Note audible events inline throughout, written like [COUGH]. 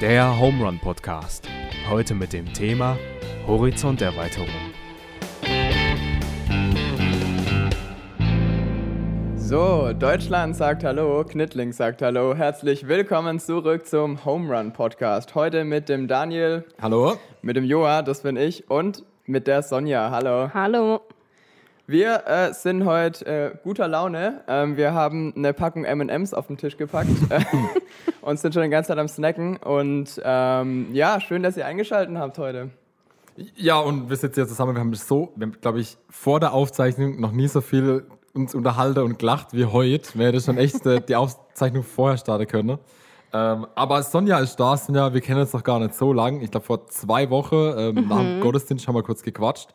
Der Home Run Podcast. Heute mit dem Thema Horizonterweiterung. So, Deutschland sagt Hallo, Knittling sagt Hallo. Herzlich willkommen zurück zum Home Run Podcast. Heute mit dem Daniel, Hallo? mit dem Joa, das bin ich, und mit der Sonja. Hallo. Hallo. Wir äh, sind heute äh, guter Laune. Ähm, wir haben eine Packung M&M's auf den Tisch gepackt äh, [LAUGHS] und sind schon die ganze Zeit am Snacken. Und ähm, ja, schön, dass ihr eingeschaltet habt heute. Ja, und wir sitzen hier zusammen. Wir haben so, glaube ich, vor der Aufzeichnung noch nie so viel uns unterhalten und gelacht wie heute. Wir hätten schon echt äh, die Aufzeichnung vorher starten können. Ähm, aber Sonja ist da. Sonja, wir kennen uns noch gar nicht so lang. Ich glaube, vor zwei Wochen ähm, nach dem Gottesdienst haben wir kurz gequatscht.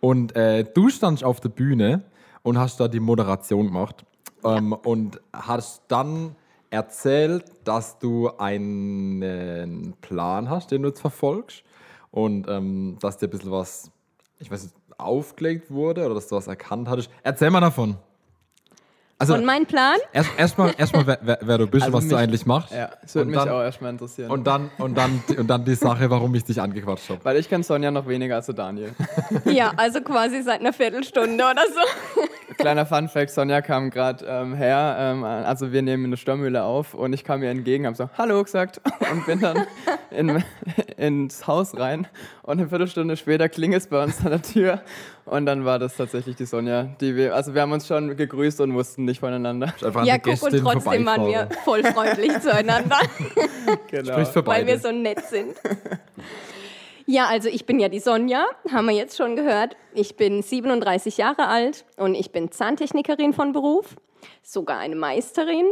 Und äh, du standst auf der Bühne und hast da die Moderation gemacht. Ähm, Und hast dann erzählt, dass du einen Plan hast, den du jetzt verfolgst. Und ähm, dass dir ein bisschen was, ich weiß nicht, aufgelegt wurde oder dass du was erkannt hattest. Erzähl mal davon. Also, Und mein Plan? erst- erstmal, erstmal wer, wer, wer du bist Also und was mich- du eigentlich machst. Ja, das würde Und mich dann- auch erstmal interessieren. Und dann, und, dann, und dann die Sache, warum ich dich angequatscht habe. Weil ich kenne Sonja noch weniger als der Daniel. [LAUGHS] Ja, also quasi seit einer Viertelstunde oder so. [LAUGHS] Kleiner Funfact, Sonja kam gerade ähm, her, ähm, also wir nehmen eine Störmühle auf und ich kam ihr entgegen, habe so Hallo gesagt [LAUGHS] und bin dann in, ins Haus rein und eine Viertelstunde später klingelt es bei uns an der Tür und dann war das tatsächlich die Sonja, die wir, also wir haben uns schon gegrüßt und wussten nicht voneinander. Ja, guck, und trotzdem waren wir voll freundlich [LAUGHS] zueinander, Genau. Weil wir so nett sind. Ja, also ich bin ja die Sonja, haben wir jetzt schon gehört. Ich bin 37 Jahre alt und ich bin Zahntechnikerin von Beruf, sogar eine Meisterin.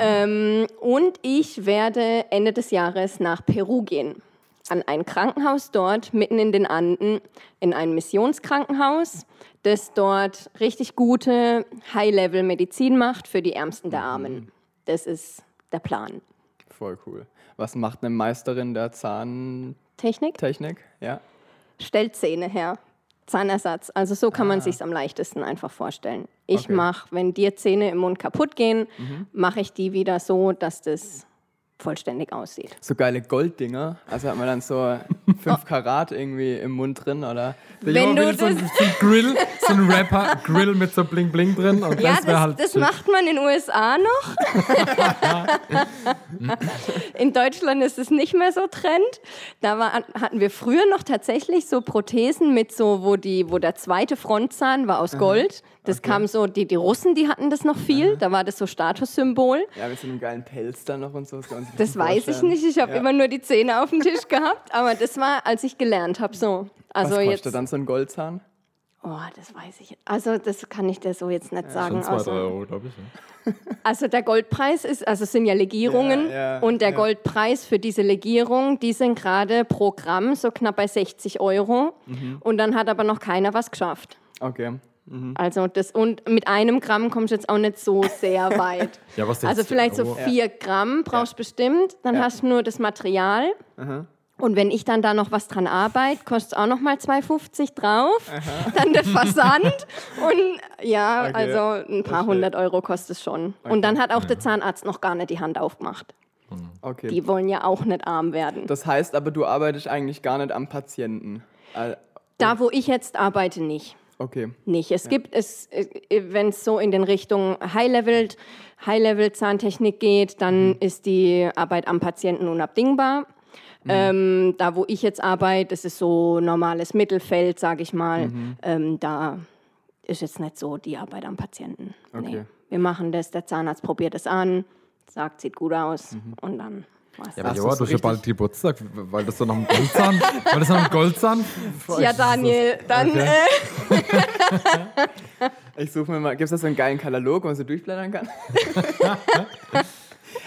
Ähm, und ich werde Ende des Jahres nach Peru gehen. An ein Krankenhaus dort, mitten in den Anden, in ein Missionskrankenhaus, das dort richtig gute High-Level-Medizin macht für die Ärmsten der Armen. Das ist der Plan. Voll cool. Was macht eine Meisterin der Zahntechnik? Technik? Ja. stellt Zähne her. Zahnersatz. Also so kann man sich am leichtesten einfach vorstellen. Ich Okay. mache, wenn dir Zähne im Mund kaputt gehen, mache ich die wieder so, dass das vollständig aussieht. So geile Golddinger, also hat man dann so [LAUGHS] 5 Karat irgendwie im Mund drin oder Der Wenn Junge du will so, ein- so ein Grill, so ein Rapper, Grill mit so Bling Bling drin. Und Ja, das wäre das, halt. das macht man in den USA noch. [LAUGHS] in Deutschland ist es nicht mehr so Trend. Da war, hatten wir früher noch tatsächlich so Prothesen mit so, wo, die, wo der zweite Frontzahn war aus Gold. Das kam so, die, die Russen, die hatten das noch viel. Da war das so Statussymbol. ja, mit so einem geilen Pelz dann noch und so. Das nicht weiß ich nicht. Ich habe Ja. immer nur die Zähne auf dem Tisch gehabt. Aber das war, als ich gelernt habe, so. Was Also kostet jetzt. dann so ein Goldzahn? Oh, das weiß ich. Also das kann ich dir so jetzt nicht sagen. Schon zwei, Also- drei Euro, glaube ich. Ja. [LAUGHS] Also der Goldpreis ist, also es sind ja Legierungen Ja, ja, und der ja. Goldpreis für diese Legierung, die sind gerade pro Gramm so knapp bei 60 Euro Mhm. und dann hat aber noch keiner was geschafft. Okay. Also das und mit einem Gramm kommst du jetzt auch nicht so sehr [LAUGHS] weit. Ja, was also 60 vielleicht so vier Gramm brauchst du bestimmt, dann Ja. hast du nur das Material. Und wenn ich dann da noch was dran arbeite, kostet es auch noch mal 2,50 drauf. [LAUGHS] Dann der Versand. Und ja, Okay, also ein paar hundert Euro kostet es schon. Und dann hat auch der Zahnarzt noch gar nicht die Hand aufgemacht. okay. Die wollen ja auch nicht arm werden. Das heißt aber, du arbeitest eigentlich gar nicht am Patienten. Äh, Da, wo ich jetzt arbeite, nicht. Okay. Nicht. Es gibt es, wenn es so in den Richtungen High-Level High Zahntechnik geht, dann ist die Arbeit am Patienten unabdingbar. Ähm, da, wo ich jetzt arbeite, das ist so normales Mittelfeld, sage ich mal. Ähm, da ist jetzt nicht so die Arbeit am Patienten. Okay. Wir machen das, der Zahnarzt probiert es an, sagt, sieht gut aus und dann Ja, aber Joa, du hast ja bald Geburtstag, weil das so nach dem Goldzahn. [LAUGHS] weil das dem Goldzahn. Ja, Daniel, dann Okay. äh, [LAUGHS] Ich suche mir mal, gibt es da so einen geilen Katalog, wo man so durchblättern kann? [LAUGHS]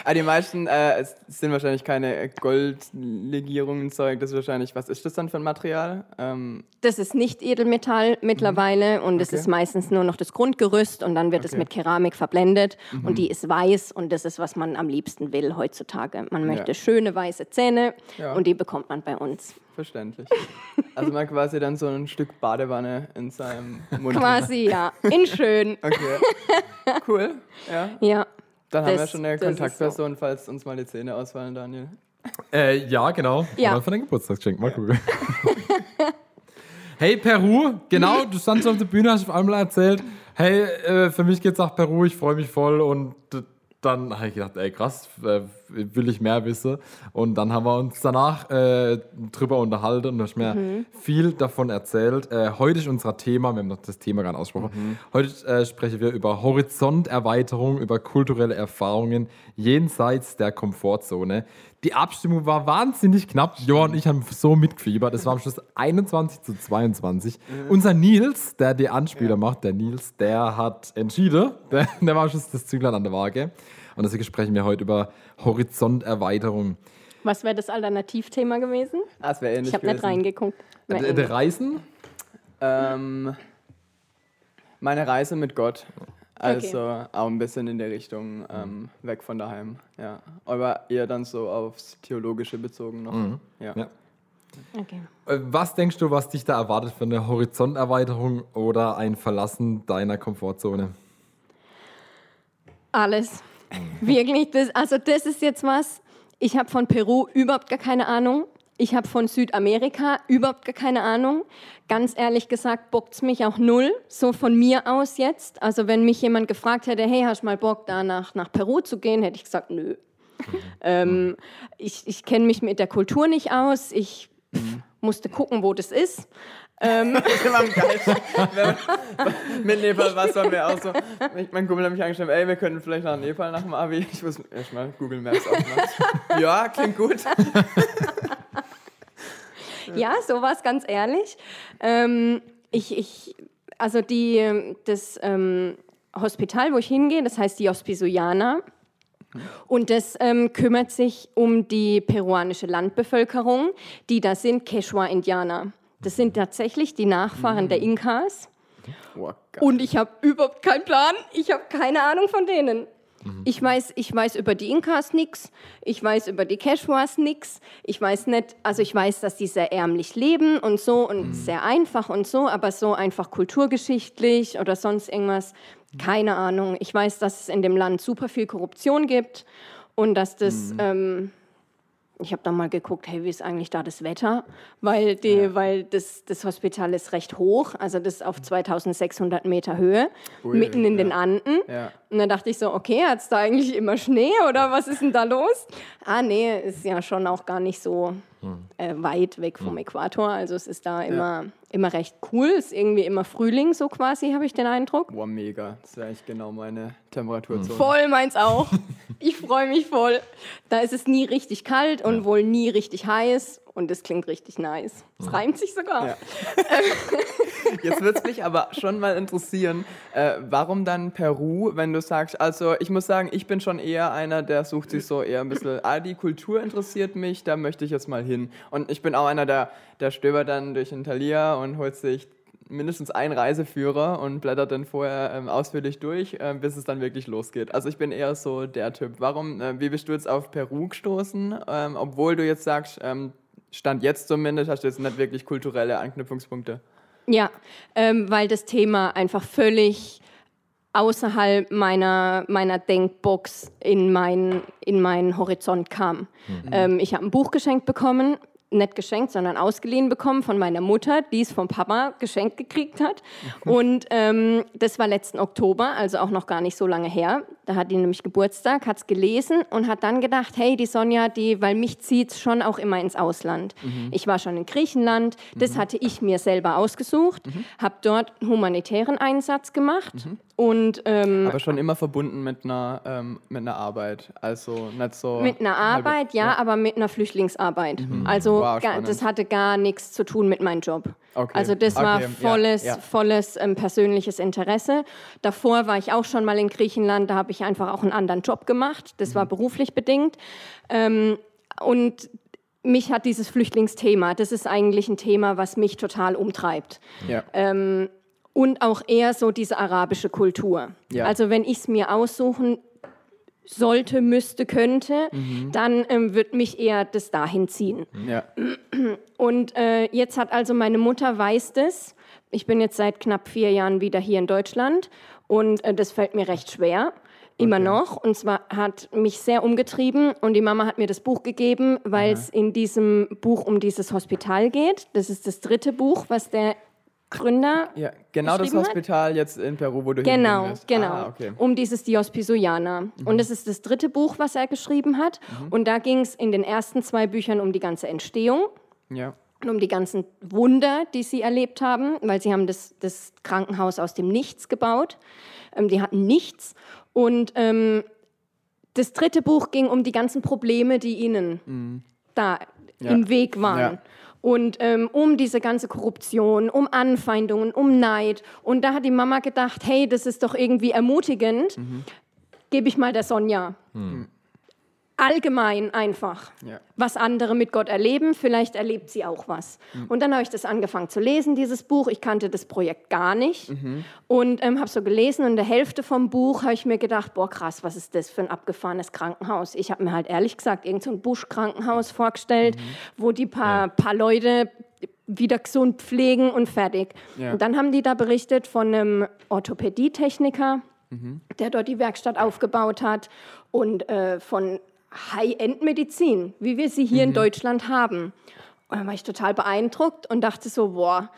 ah, die meisten äh, es sind wahrscheinlich keine Goldlegierungen Zeug. Das ist wahrscheinlich, was ist das dann für ein Material? Ähm, Das ist nicht Edelmetall mittlerweile und es Okay. ist meistens nur noch das Grundgerüst und dann wird es Okay. mit Keramik verblendet und die ist weiß und das ist, was man am liebsten will heutzutage. Man möchte schöne weiße Zähne Ja. und die bekommt man bei uns. verständlich. Also man quasi dann so ein Stück Badewanne in seinem Mund. Quasi, ja. In schön. Okay. Cool. Ja. Ja. Dann haben wir Das- schon eine das Kontaktperson, falls uns mal die Zähne ausfallen, Daniel. Äh, ja, genau. Ja. Mal für dein Geburtstagsgeschenk. Mal cool. [LAUGHS] hey, Peru. Genau, du standst auf der Bühne, hast auf einmal erzählt, hey, äh, für mich geht's nach Peru, ich freue mich voll. Und dann habe ich gedacht, ey, krass, äh, will ich mehr wissen. Und dann haben wir uns danach äh, drüber unterhalten und du hast mir viel davon erzählt. Äh, heute ist unser Thema, wir haben noch das Thema gar nicht ausgesprochen. Heute äh, sprechen wir über Horizonterweiterung, über kulturelle Erfahrungen jenseits der Komfortzone. Die Abstimmung war wahnsinnig knapp. Johann und ich haben so mitgefiebert. Es war am Schluss 21 zu 22. Unser Nils, der die Anspieler macht, der Nils, der hat entschieden. [LAUGHS] Der, der war am Schluss das Zünglein an der Waage. Und deswegen sprechen wir heute über Horizonterweiterung. Was wäre das Alternativthema gewesen? Das wäre ähnlich Ich habe nicht reingeguckt. Ähnlich. Der Reisen? Ähm, meine Reise mit Gott. Also auch ein bisschen in der Richtung ähm, weg von daheim. Ja. Aber eher dann so aufs Theologische bezogen noch. Ja. Ja. Okay. Äh, Was denkst du, was dich da erwartet für eine Horizonterweiterung oder ein Verlassen deiner Komfortzone? Alles. Wirklich, das, also das ist jetzt was. Ich habe von Peru überhaupt gar keine Ahnung. Ich habe von Südamerika überhaupt gar keine Ahnung. Ganz ehrlich gesagt bockt es mich auch null, so von mir aus jetzt. Also wenn mich jemand gefragt hätte, hey, hast du mal Bock, da nach, nach Peru zu gehen, hätte ich gesagt, nö. [LAUGHS] ähm, ich ich kenne mich mit der Kultur nicht aus. Ich pff, musste gucken, wo das ist. [LAUGHS] Ähm, Das ist immer am geilsten. Wenn- [LAUGHS] Mit Nepal war es bei mir auch so. Mein Kumpel hat mich angeschrieben, ey, wir können vielleicht nach Nepal nach dem Abi. Ich muss erstmal Google Maps aufmachen. Ja, klingt gut. Ja, sowas, ganz ehrlich. Ähm, ich, ich, also die, ähm, das ähm, Hospital, wo ich hingehe, das heißt die Hospizojana. Und das ähm, kümmert sich um die peruanische Landbevölkerung, die da sind, Quechua-Indianer. Das sind tatsächlich die Nachfahren der Inkas. Geil. Und ich habe überhaupt keinen Plan. Ich habe keine Ahnung von denen. Ich weiß, ich weiß über die Inkas nichts. Ich weiß über die Quechuas nichts. Ich weiß nicht, also ich weiß, dass die sehr ärmlich leben und so und sehr einfach und so, aber so einfach kulturgeschichtlich oder sonst irgendwas, keine Ahnung. Ich weiß, dass es in dem Land super viel Korruption gibt und dass das ähm, ich habe dann mal geguckt, hey, wie ist eigentlich da das Wetter? Weil, die, weil das, das Hospital ist recht hoch, also das ist auf 2600 Meter Höhe, Ui, mitten in den ja. Anden. Ja. Und dann dachte ich so, okay, hat es da eigentlich immer Schnee oder was ist denn da los? Ah, nee, ist ja schon auch gar nicht so äh, weit weg vom Äquator. Also es ist da immer, immer recht cool, ist irgendwie immer Frühling so quasi, habe ich den Eindruck. Boah, mega. Das wäre eigentlich genau meine Temperaturzone. Voll meins auch. [LAUGHS] Ich freue mich voll. Da ist es nie richtig kalt und wohl nie richtig heiß. Und es klingt richtig nice. Es reimt sich sogar. Ja. [LAUGHS] Jetzt würde es mich aber schon mal interessieren, äh, warum dann Peru, wenn du sagst, also ich muss sagen, ich bin schon eher einer, der sucht sich so eher ein bisschen, ah, die Kultur interessiert mich, da möchte ich jetzt mal hin. Und ich bin auch einer, der, der stöbert dann durch den Thalia und holt sich mindestens einen Reiseführer und blättert dann vorher ähm, ausführlich durch, äh, bis es dann wirklich losgeht. Also ich bin eher so der Typ. Warum, äh, wie bist du jetzt auf Peru gestoßen, ähm, obwohl du jetzt sagst, ähm, Stand jetzt zumindest hast du jetzt nicht wirklich kulturelle Anknüpfungspunkte. Ja, ähm, weil das Thema einfach völlig außerhalb meiner, meiner Denkbox in, mein, in meinen Horizont kam. Ähm, ich habe ein Buch geschenkt bekommen, nicht geschenkt, sondern ausgeliehen bekommen von meiner Mutter, die es vom Papa geschenkt gekriegt hat. Und ähm, das war letzten Oktober, also auch noch gar nicht so lange her. Da hat die nämlich Geburtstag, hat es gelesen und hat dann gedacht, hey, die Sonja, die, weil mich zieht schon auch immer ins Ausland. Ich war schon in Griechenland, das hatte ich mir selber ausgesucht, habe dort einen humanitären Einsatz gemacht und ähm, Aber schon immer verbunden mit einer, ähm, mit einer Arbeit. Also nicht so. Mit einer halbe- Arbeit, ja, aber mit einer Flüchtlingsarbeit. Also Wow, ga, spannend. das hatte gar nichts zu tun mit meinem Job. Okay. Also das war Okay, ja, volles, ja. volles ähm, persönliches Interesse. Davor war ich auch schon mal in Griechenland, da habe ich einfach auch einen anderen Job gemacht. Das Mhm. war beruflich bedingt. Ähm, und mich hat dieses Flüchtlingsthema, das ist eigentlich ein Thema, was mich total umtreibt. Ja. Ähm, und auch eher so diese arabische Kultur. Ja. Also wenn ich es mir aussuchen sollte, müsste, könnte, Mhm. dann ähm, wird mich eher das dahin ziehen. ja. Und äh, jetzt hat also meine Mutter weiß das. Ich bin jetzt seit knapp vier Jahren wieder hier in Deutschland und äh, das fällt mir recht schwer. Immer noch. Und zwar hat mich sehr umgetrieben und die Mama hat mir das Buch gegeben, weil es in diesem Buch um dieses Hospital geht. Das ist das dritte Buch, was der Gründer Ja, genau das geschrieben hat? Hospital jetzt in Peru, wo du Genau, wirst. genau. Ah, okay. Um dieses Dios Pisoiana. Und das ist das dritte Buch, was er geschrieben hat. Und da ging es in den ersten zwei Büchern um die ganze Entstehung Ja. und um die ganzen Wunder, die sie erlebt haben, weil sie haben das, das Krankenhaus aus dem Nichts gebaut. Ähm, die hatten nichts. Und ähm, das dritte Buch ging um die ganzen Probleme, die ihnen da Ja. im Weg waren. Ja. Und ähm, um diese ganze Korruption, um Anfeindungen, um Neid. Und da hat die Mama gedacht, hey, das ist doch irgendwie ermutigend. Gebe ich mal der Sonja. Allgemein einfach. Ja. Was andere mit Gott erleben, vielleicht erlebt sie auch was. Und dann habe ich das angefangen zu lesen, dieses Buch. Ich kannte das Projekt gar nicht. Und ähm, habe so gelesen und in der Hälfte vom Buch habe ich mir gedacht, boah krass, was ist das für ein abgefahrenes Krankenhaus? Ich habe mir halt ehrlich gesagt irgend so ein Busch-Krankenhaus vorgestellt, wo die paar, paar Leute wieder gesund pflegen und fertig. Ja. Und dann haben die da berichtet von einem Orthopädietechniker, der dort die Werkstatt aufgebaut hat und äh, von High-End-Medizin, wie wir sie hier in Deutschland haben. Und dann war ich total beeindruckt und dachte so, boah,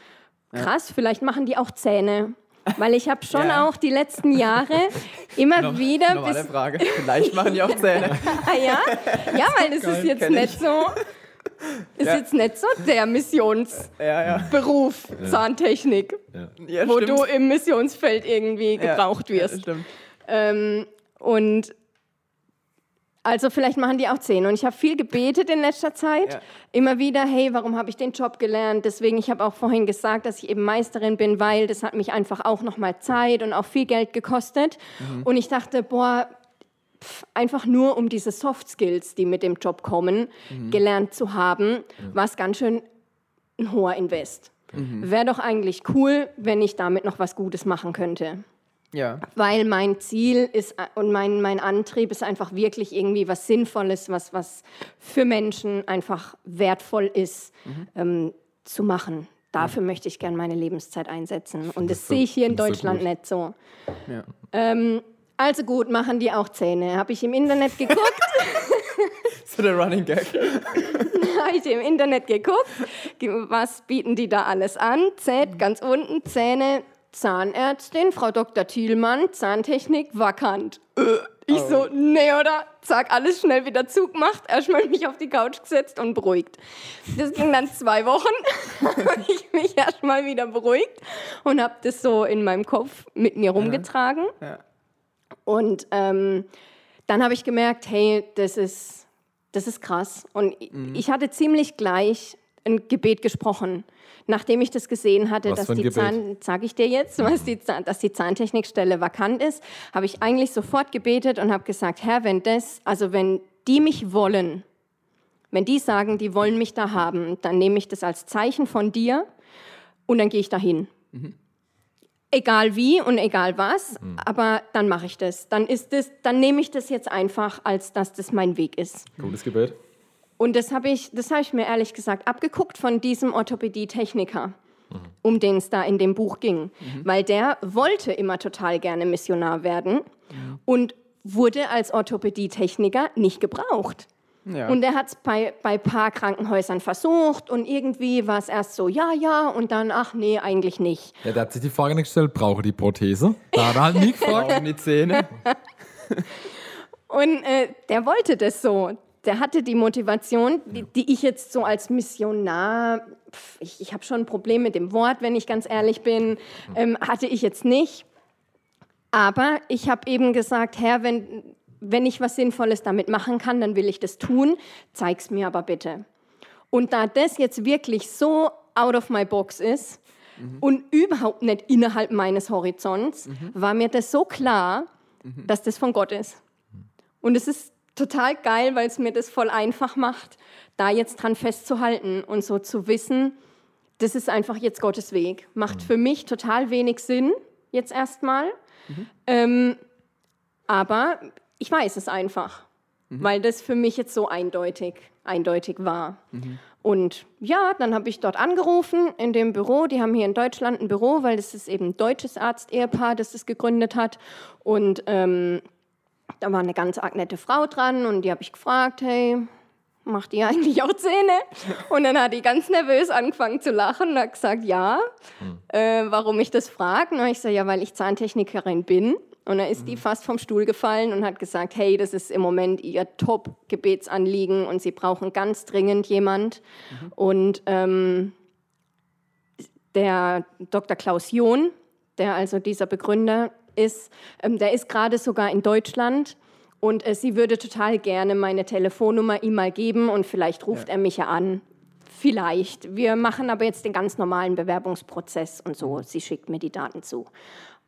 krass, vielleicht machen die auch Zähne. Weil ich habe schon [LAUGHS] Ja. auch die letzten Jahre immer wieder Normale bis Frage. Vielleicht machen die auch Zähne. [LAUGHS] Ah, ja? ja, weil das ist jetzt ich. nicht so. Ist Ja. jetzt nicht so der Missionsberuf, ja, ja. Zahntechnik, ja wo stimmt. du im Missionsfeld irgendwie Ja, gebraucht wirst. Ja, stimmt. Ähm, und also vielleicht machen die auch Zähne. Und ich habe viel gebetet in letzter Zeit. Ja. Immer wieder, hey, warum habe ich den Job gelernt? Deswegen, ich habe auch vorhin gesagt, dass ich eben Meisterin bin, weil das hat mich einfach auch nochmal Zeit und auch viel Geld gekostet. Mhm. Und ich dachte, boah, pf, einfach nur um diese Soft Skills, die mit dem Job kommen, Mhm. gelernt zu haben, war es ganz schön ein hoher Invest. Mhm. Wäre doch eigentlich cool, wenn ich damit noch was Gutes machen könnte Ja. weil mein Ziel ist äh, und mein, mein Antrieb ist einfach wirklich irgendwie was Sinnvolles, was, was für Menschen einfach wertvoll ist, ähm, zu machen. Dafür möchte ich gerne meine Lebenszeit einsetzen. Und das so- sehe ich hier in Deutschland nicht so. Ja. Ähm, also gut, machen die auch Zähne. Habe ich im Internet geguckt. [LAUGHS] So der Running Gag. [LAUGHS] habe ich im Internet geguckt, was bieten die da alles an? Z ganz unten, Zähne, Zahnärztin, Frau Dr. Thielmann, Zahntechnik, vakant. Äh, Ich so, nee, oder? Zack, alles schnell wieder zugemacht, erstmal mich auf die Couch gesetzt und beruhigt. Das ging dann zwei Wochen [LAUGHS] und ich mich erstmal wieder beruhigt und habe das so in meinem Kopf mit mir rumgetragen. Ja. Und ähm, dann habe ich gemerkt, hey, das ist, das ist krass. Und ich hatte ziemlich gleich ein Gebet gesprochen, nachdem ich das gesehen hatte, Was dass die Gebet? Zahn, sage ich dir jetzt, [LAUGHS] was die, Zahn- dass die Zahntechnikstelle vakant ist, habe ich eigentlich sofort gebetet und habe gesagt, Herr, wenn das, also wenn die mich wollen, wenn die sagen, die wollen mich da haben, dann nehme ich das als Zeichen von dir und dann gehe ich dahin. Egal wie und egal was, aber dann mache ich das. Dann ist das, dann nehme ich das jetzt einfach, als dass das mein Weg ist. Gutes Gebet. Und das habe ich, das habe ich mir ehrlich gesagt abgeguckt von diesem Orthopädie-Techniker, um den es da in dem Buch ging. Weil der wollte immer total gerne Missionar werden und wurde als Orthopädie-Techniker nicht gebraucht. Ja. Und er hat es bei bei paar Krankenhäusern versucht und irgendwie war es erst so, ja, ja, und dann, ach nee, eigentlich nicht. Ja, der hat sich die Frage nicht gestellt, brauche die Prothese? Da hat er halt nie [LAUGHS] gefragt. Die Zähne. [LAUGHS] Und äh, der wollte das so. Der hatte die Motivation, die, die ich jetzt so als Missionar, pf, ich, ich habe schon ein Problem mit dem Wort, wenn ich ganz ehrlich bin, ähm, hatte ich jetzt nicht. Aber ich habe eben gesagt, Herr, wenn, wenn ich was Sinnvolles damit machen kann, dann will ich das tun. Zeig's mir aber bitte. Und da das jetzt wirklich so out of my box ist und überhaupt nicht innerhalb meines Horizonts, war mir das so klar, dass das von Gott ist. Und es ist total geil, weil es mir das voll einfach macht, da jetzt dran festzuhalten und so zu wissen, das ist einfach jetzt Gottes Weg. Macht für mich total wenig Sinn, jetzt erstmal. Ähm, aber ich weiß es einfach, weil das für mich jetzt so eindeutig, eindeutig war. Und ja, dann habe ich dort angerufen in dem Büro. Die haben hier in Deutschland ein Büro, weil das ist eben ein deutsches Arzt-Ehepaar, das das gegründet hat. Und ähm, da war eine ganz arg nette Frau dran und die habe ich gefragt, hey, macht ihr eigentlich auch Zähne? Und dann hat die ganz nervös angefangen zu lachen und hat gesagt, ja. Äh, warum ich das frage? Und ich sage, ja, weil ich Zahntechnikerin bin. Und dann ist die fast vom Stuhl gefallen und hat gesagt, hey, das ist im Moment ihr Top-Gebetsanliegen und sie brauchen ganz dringend jemand. Und ähm, der Dr. Klaus John, der also dieser Begründer ist, ähm, der ist gerade sogar in Deutschland und äh, sie würde total gerne meine Telefonnummer ihm mal geben und vielleicht ruft Ja. er mich ja an. Vielleicht. Wir machen aber jetzt den ganz normalen Bewerbungsprozess und so. Sie schickt mir die Daten zu.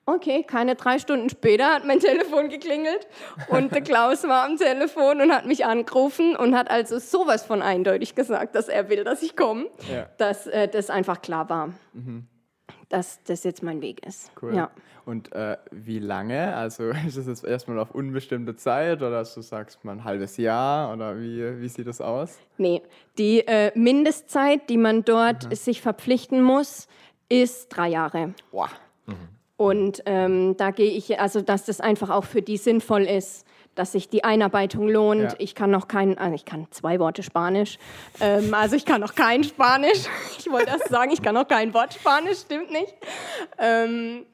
Okay, keine drei Stunden später hat mein [LAUGHS] Telefon geklingelt und der Klaus war am Telefon und hat mich angerufen und hat also sowas von eindeutig gesagt, dass er will, dass ich komme, Ja. dass äh, das einfach klar war, dass das jetzt mein Weg ist. Cool. Ja. Und äh, wie lange? Also [LAUGHS] ist das jetzt erstmal auf unbestimmte Zeit oder du sagst mal ein halbes Jahr oder wie, wie sieht das aus? Nee, die äh, Mindestzeit, die man dort sich verpflichten muss, ist drei Jahre. Boah. Und ähm, da gehe ich, also dass das einfach auch für die sinnvoll ist, dass sich die Einarbeitung lohnt. Ja. Ich kann noch kein, also ich kann zwei Worte Spanisch. Ähm, also ich kann noch kein Spanisch. [LAUGHS] Ich wollte erst sagen, ich kann noch kein Wort Spanisch, stimmt nicht. Ähm,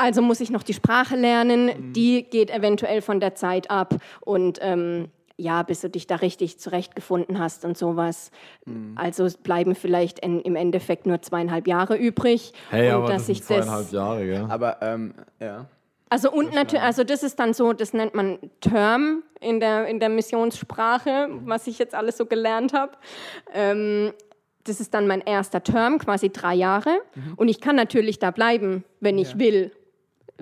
also muss ich noch die Sprache lernen. Die geht eventuell von der Zeit ab. Und ähm, ja, bis du dich da richtig zurechtgefunden hast und sowas. Also es bleiben vielleicht in, im Endeffekt nur zweieinhalb Jahre übrig. Hey, und aber dass das sind ich das, zweieinhalb Jahre, gell? Aber ähm, ja. also und natürlich, also das ist dann so, das nennt man Term in der, in der Missionssprache, was ich jetzt alles so gelernt habe. Ähm, das ist dann mein erster Term, quasi drei Jahre. Und ich kann natürlich da bleiben, wenn ich will.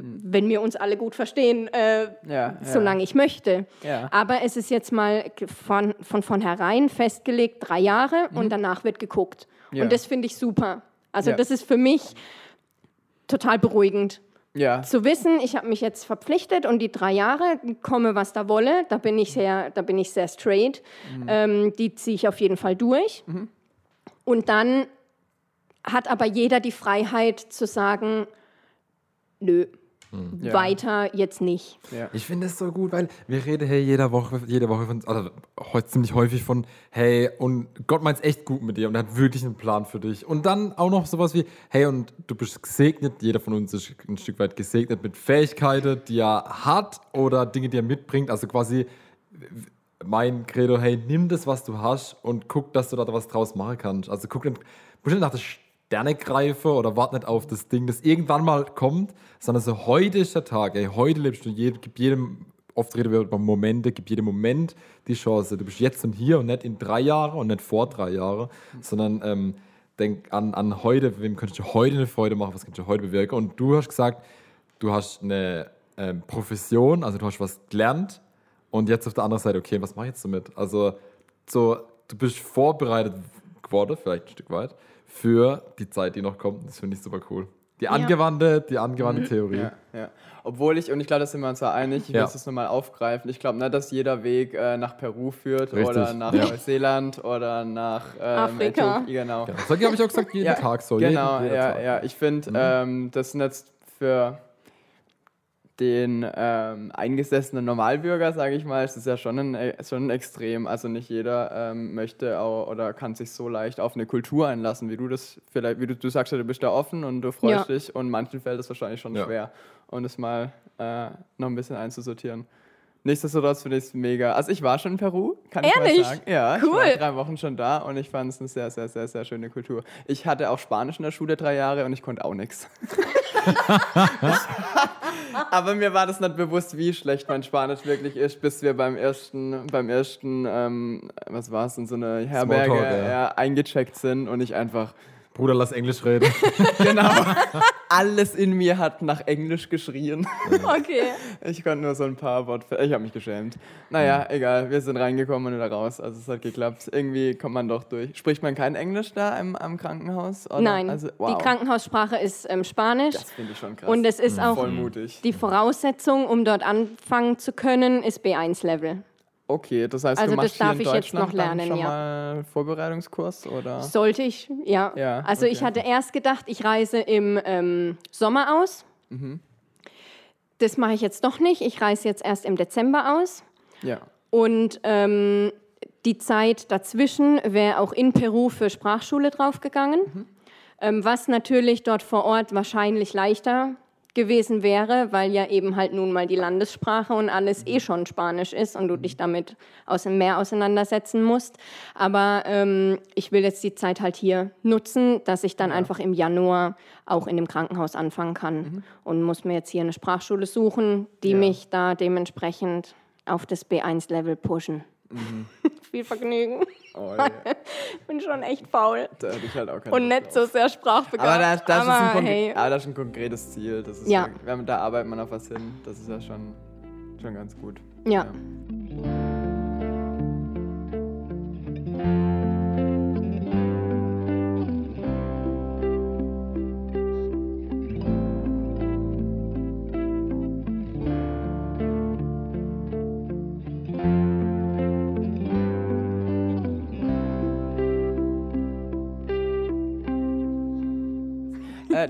Wenn wir uns alle gut verstehen, äh, Ja, ja. solange ich möchte. Ja. Aber es ist jetzt mal von, von vornherein festgelegt, drei Jahre und danach wird geguckt. Ja. Und das finde ich super. Also Ja. das ist für mich total beruhigend Ja. zu wissen, ich habe mich jetzt verpflichtet und die drei Jahre komme, was da wolle, da bin ich sehr, da bin ich sehr straight. Ähm, die ziehe ich auf jeden Fall durch. Und dann hat aber jeder die Freiheit zu sagen, nö, Ja. weiter jetzt nicht. ja. Ich finde es so gut, weil wir reden hey jede Woche, jede Woche von, also heute ziemlich häufig von, hey, und Gott meint's echt gut mit dir und er hat wirklich einen Plan für dich. Und dann auch noch sowas wie, hey, und du bist gesegnet, jeder von uns ist ein Stück weit gesegnet mit Fähigkeiten, die er hat oder Dinge, die er mitbringt. Also quasi mein Credo, hey, nimm das, was du hast und guck, dass du da was draus machen kannst. Also guck musst nicht nach der Sterne greifen oder wart nicht auf das Ding, das irgendwann mal kommt, sondern so heute ist der Tag, ey, heute lebst du, jedem, gib jedem, oft reden wir über Momente, gib jedem Moment die Chance. Du bist jetzt und hier und nicht in drei Jahren und nicht vor drei Jahren, sondern ähm, denk an, an heute, wem könntest du heute eine Freude machen, was könntest du heute bewirken. Und du hast gesagt, du hast eine ähm, Profession, also du hast was gelernt und jetzt auf der anderen Seite, okay, was mache ich jetzt damit? Also so, du bist vorbereitet geworden, vielleicht ein Stück weit, für die Zeit, die noch kommt. Das finde ich super cool. Die angewandte, die angewandte Theorie. Ja, ja. Obwohl ich, und ich glaube, da sind wir uns ja einig, ich Ja. will es nochmal aufgreifen. Ich glaube nicht, dass jeder Weg äh, nach Peru führt Richtig, oder nach ja. Neuseeland oder nach ähm, Afrika. Äthiopien, Genau. Ja, das habe ich auch gesagt, jeden Ja, Tag so. Genau, jeden, ja, Tag. ja. Ich finde, ähm, das sind jetzt für den ähm, eingesessenen Normalbürger, sage ich mal, ist es ja schon ein, äh, schon ein Extrem. Also nicht jeder ähm, möchte auch, oder kann sich so leicht auf eine Kultur einlassen, wie du das vielleicht, wie du, du sagst ja, du bist da offen und du freust Ja. dich und manchen fällt es wahrscheinlich schon Ja. schwer. Und es mal äh, noch ein bisschen einzusortieren. Nichtsdestotrotz finde ich es mega. Also ich war schon in Peru, kann ich Ehrlich? mal sagen. Ja, ich war Cool. drei Wochen schon da und ich fand es eine sehr, sehr, sehr, sehr schöne Kultur. Ich hatte auch Spanisch in der Schule drei Jahre und ich konnte auch nichts. [LAUGHS] Aber mir war das nicht bewusst, wie schlecht mein Spanisch wirklich ist, bis wir beim ersten, beim ersten, ähm, was war es, in so eine Herberge ja. ja, eingecheckt sind und ich einfach Bruder, lass Englisch reden. [LAUGHS] genau alles in mir hat nach Englisch geschrien. Okay. Ich konnte nur so ein paar Worte. Ich habe mich geschämt. Naja, egal. Wir sind reingekommen und wieder raus. Also es hat geklappt. Irgendwie kommt man doch durch. Spricht man kein Englisch da im, am Krankenhaus? Oder? Nein, Also, wow. die Krankenhaussprache ist ähm, Spanisch. Das finde ich schon krass. Und es ist auch Voll mutig. die Voraussetzung, um dort anfangen zu können, ist B1-Level. Okay, das heißt, Also du das machst hier darf in ich jetzt noch lernen, schon ja. mal Vorbereitungskurs oder? Sollte ich, ja. Ja, also ich okay. hatte erst gedacht, ich reise im ähm, Sommer aus. Mhm. das mache ich jetzt doch nicht. Ich reise jetzt erst im Dezember aus. Ja. Und ähm, die Zeit dazwischen wäre auch in Peru für Sprachschule draufgegangen, Mhm. ähm, was natürlich dort vor Ort wahrscheinlich leichter gewesen wäre, weil ja eben halt nun mal die Landessprache und alles eh schon Spanisch ist und du dich damit aus dem Meer auseinandersetzen musst. Aber ähm, ich will jetzt die Zeit halt hier nutzen, dass ich dann einfach im Januar auch in dem Krankenhaus anfangen kann und muss mir jetzt hier eine Sprachschule suchen, die Ja. mich da dementsprechend auf das B1-Level pushen. Viel Vergnügen. Oh, [LAUGHS] ja. Bin schon echt faul. Da hätte ich halt auch keine Und nicht so sehr sprachbegabt. Aber das, das, ist ein aber hey. aber das ist ein konkretes Ziel. Das ist Ja. ja. man- da arbeitet man auf was hin. Das ist ja schon, schon ganz gut. Ja. Äh,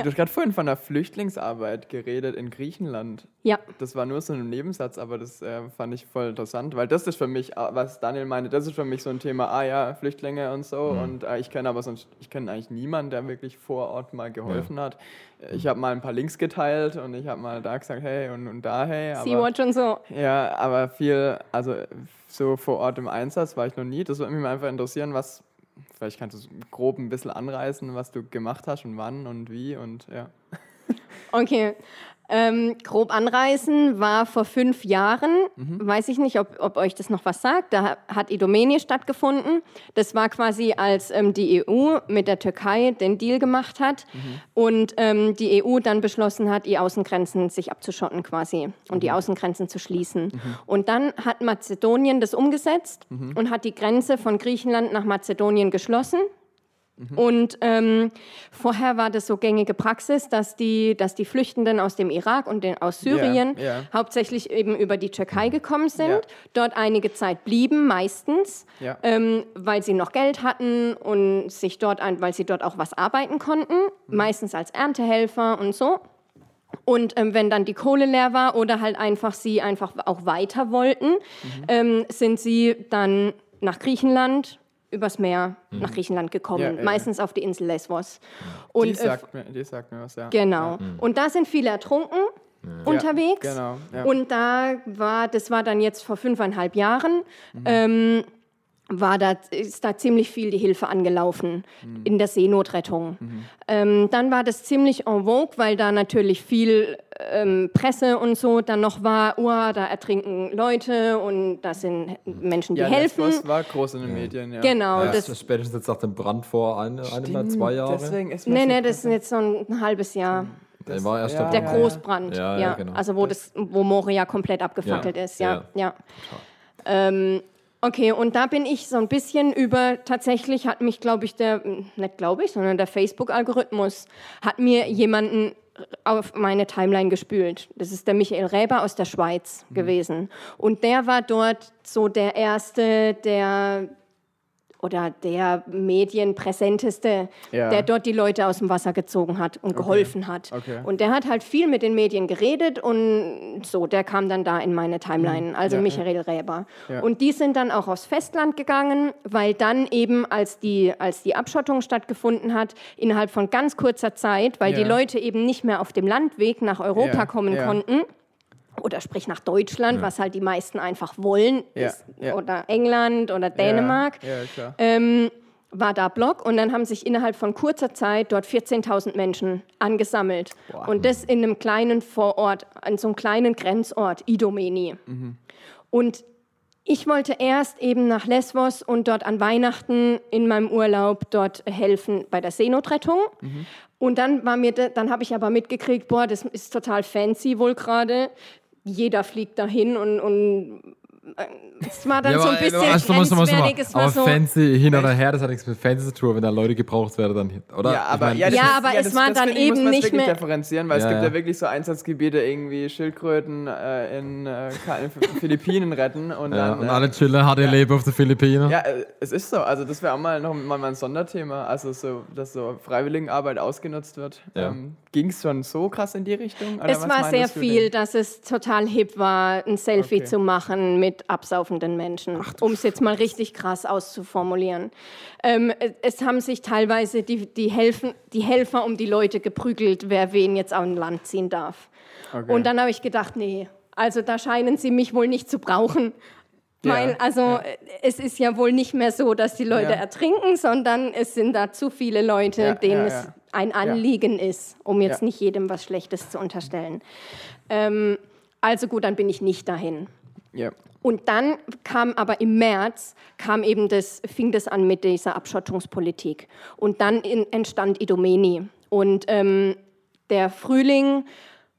du hast gerade vorhin von der Flüchtlingsarbeit geredet in Griechenland. Ja. Das war nur so ein Nebensatz, aber das äh, fand ich voll interessant, weil das ist für mich, äh, was Daniel meinte, das ist für mich so ein Thema, ah ja, Flüchtlinge und so. Und äh, ich kenne aber sonst, ich kenne eigentlich niemanden, der wirklich vor Ort mal geholfen hat. Äh, Ich habe mal ein paar Links geteilt und ich habe mal da gesagt, hey und, und da, hey. Sea-Watch und so. ja, aber viel, also so vor Ort im Einsatz war ich noch nie. Das würde mich einfach interessieren, was, vielleicht kannst du grob ein bisschen anreißen, was du gemacht hast und wann und wie und ja. Okay. Ähm, grob anreißen war vor fünf Jahren, weiß ich nicht, ob, ob euch das noch was sagt. Da hat Idomeni stattgefunden. Das war quasi, als ähm, die EU mit der Türkei den Deal gemacht hat und ähm, die EU dann beschlossen hat, die Außengrenzen sich abzuschotten quasi und die Außengrenzen zu schließen. Und dann hat Mazedonien das umgesetzt und hat die Grenze von Griechenland nach Mazedonien geschlossen. Und ähm, vorher war das so gängige Praxis, dass die, dass die Flüchtenden aus dem Irak und den, aus Syrien Ja, ja. hauptsächlich eben über die Türkei gekommen sind, Ja. dort einige Zeit blieben, meistens, ähm, weil sie noch Geld hatten und sich dort, ein, weil sie dort auch was arbeiten konnten, Mhm. meistens als Erntehelfer und so. Und ähm, wenn dann die Kohle leer war oder halt einfach sie einfach auch weiter wollten, Mhm. ähm, sind sie dann nach Griechenland übers Meer nach Griechenland gekommen, Mhm. Ja, ja, ja. meistens auf die Insel Lesbos. Und, die, äh, sagt mir, die sagt mir was, ja. genau. Und da sind viele ertrunken unterwegs. Ja, genau, ja. Und da war, das war dann jetzt vor fünfeinhalb Jahren, Mhm. ähm, war da, ist da ziemlich viel die Hilfe angelaufen Mhm. in der Seenotrettung. Ähm, dann war das ziemlich en vogue, weil da natürlich viel ähm, Presse und so dann noch war, oh, da ertrinken Leute und da sind Menschen, die ja, helfen. Lesbos war groß in den Medien, ja. Genau, Ja, das, spätestens jetzt nach dem Brand vor ein, einem oder zwei Jahren. Deswegen ist nee, nee, das ist jetzt so ein halbes Jahr. Der war erst ja, Der Großbrand, ja, Ja, ja, genau. Also wo, das, wo Moria komplett abgefackelt Ja, ist, ja. ja. ja. Ähm, okay, und da bin ich so ein bisschen über, tatsächlich hat mich, glaube ich, der, nicht glaube ich, sondern der Facebook-Algorithmus hat mir jemanden auf meine Timeline gespült. Das ist der Michael Räber aus der Schweiz Mhm. gewesen. Und der war dort so der Erste, der oder der medienpräsenteste, Ja. der dort die Leute aus dem Wasser gezogen hat und geholfen hat. Okay. Und der hat halt viel mit den Medien geredet und so, der kam dann da in meine Timeline, also Ja, Michael Räber. Ja. Und die sind dann auch aufs Festland gegangen, weil dann eben, als die, als die Abschottung stattgefunden hat, innerhalb von ganz kurzer Zeit, weil die. Leute eben nicht mehr auf dem Landweg nach Europa kommen konnten, oder sprich nach Deutschland, was halt die meisten einfach wollen, Ja, ist, ja. oder England oder Dänemark, Ja, ja ähm, war da Block und dann haben sich innerhalb von kurzer Zeit dort 14.000 Menschen angesammelt. Und das in einem kleinen Vorort, an so einem kleinen Grenzort, Idomeni. Und ich wollte erst eben nach Lesbos und dort an Weihnachten in meinem Urlaub dort helfen bei der Seenotrettung. Und dann war mir, dann habe ich aber mitgekriegt, boah, das ist total fancy wohl gerade. Jeder fliegt dahin und, und es war dann Ja, so ein bisschen äh, stopp mal, mal, mal. grenzwertig. Es war aber so, fancy hin oder her, das hat nichts mit fancy zu tun, wenn da Leute gebraucht werden, dann, oder? Ja, aber, ich mein, ja, Ja, aber es das, war das dann muss eben nicht wirklich mehr- differenzieren, weil Ja, es gibt ja. ja wirklich so Einsatzgebiete, irgendwie Schildkröten äh, in äh, Philippinen retten und ja, dann. und äh, alle chillen, hart ihr Leben auf den Philippinen. ja, äh, es ist so. Also das wäre auch mal noch mal ein Sonderthema. Also so, dass so Freiwilligenarbeit ausgenutzt wird. Ja. Ähm, Ging es schon so krass in die Richtung? Oder es was war sehr viel, dass es total hip war, ein Selfie Okay. zu machen mit absaufenden Menschen, um es jetzt mal richtig krass auszuformulieren. Ähm, es, haben sich teilweise die, die, Helfen, die Helfer um die Leute geprügelt, wer wen jetzt an Land ziehen darf. Okay. Und dann habe ich gedacht, nee, also da scheinen sie mich wohl nicht zu brauchen. Ja, Weil, also ja. es ist ja wohl nicht mehr so, dass die Leute Ja. ertrinken, sondern es sind da zu viele Leute, denen es ein Anliegen ist, um jetzt nicht jedem was Schlechtes zu unterstellen. Ähm, also gut, dann bin ich nicht dahin. Ja. Und dann kam aber im März, kam eben das, fing das an mit dieser Abschottungspolitik. Und dann in, entstand Idomeni. Und ähm, der Frühling,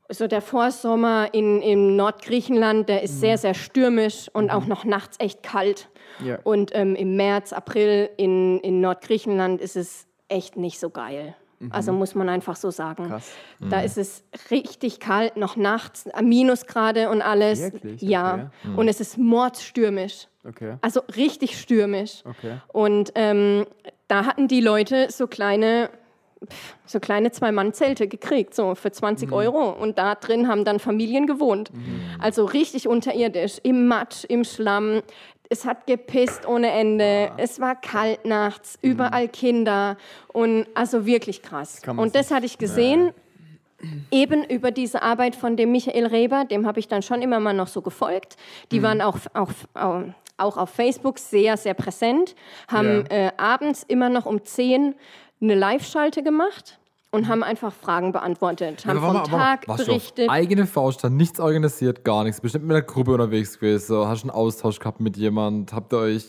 so der Vorsommer in, in Nordgriechenland, der ist sehr, sehr stürmisch und auch noch nachts echt kalt. Ja. Und ähm, im März, April in, in Nordgriechenland ist es echt nicht so geil. Also muss man einfach so sagen. Krass. Da ist es richtig kalt, noch nachts, äh, Minusgrade und alles. Wirklich? Ja. Und es ist mordstürmisch. Okay. Also richtig stürmisch. Okay. Und ähm, da hatten die Leute so kleine, so kleine Zwei-Mann-Zelte gekriegt, so für 20 Euro. Und da drin haben dann Familien gewohnt. Also richtig unterirdisch, im Matsch, im Schlamm. Es hat gepisst ohne Ende. Es war kalt nachts, überall Kinder. Und also wirklich krass. Und das hatte ich gesehen. Eben über diese Arbeit von dem Michael Reber, dem habe ich dann schon immer mal noch so gefolgt. Die waren auch, auch, auch, auch auf Facebook sehr, sehr präsent, haben Ja. äh, abends immer noch um 10 eine Live-Schalte gemacht und haben einfach Fragen beantwortet, haben vom mal, Tag warst du auf berichtet. eigene Faust, dann nichts organisiert, gar nichts. Bestimmt mit einer Gruppe unterwegs gewesen. Hast du einen Austausch gehabt mit jemand? Habt ihr euch.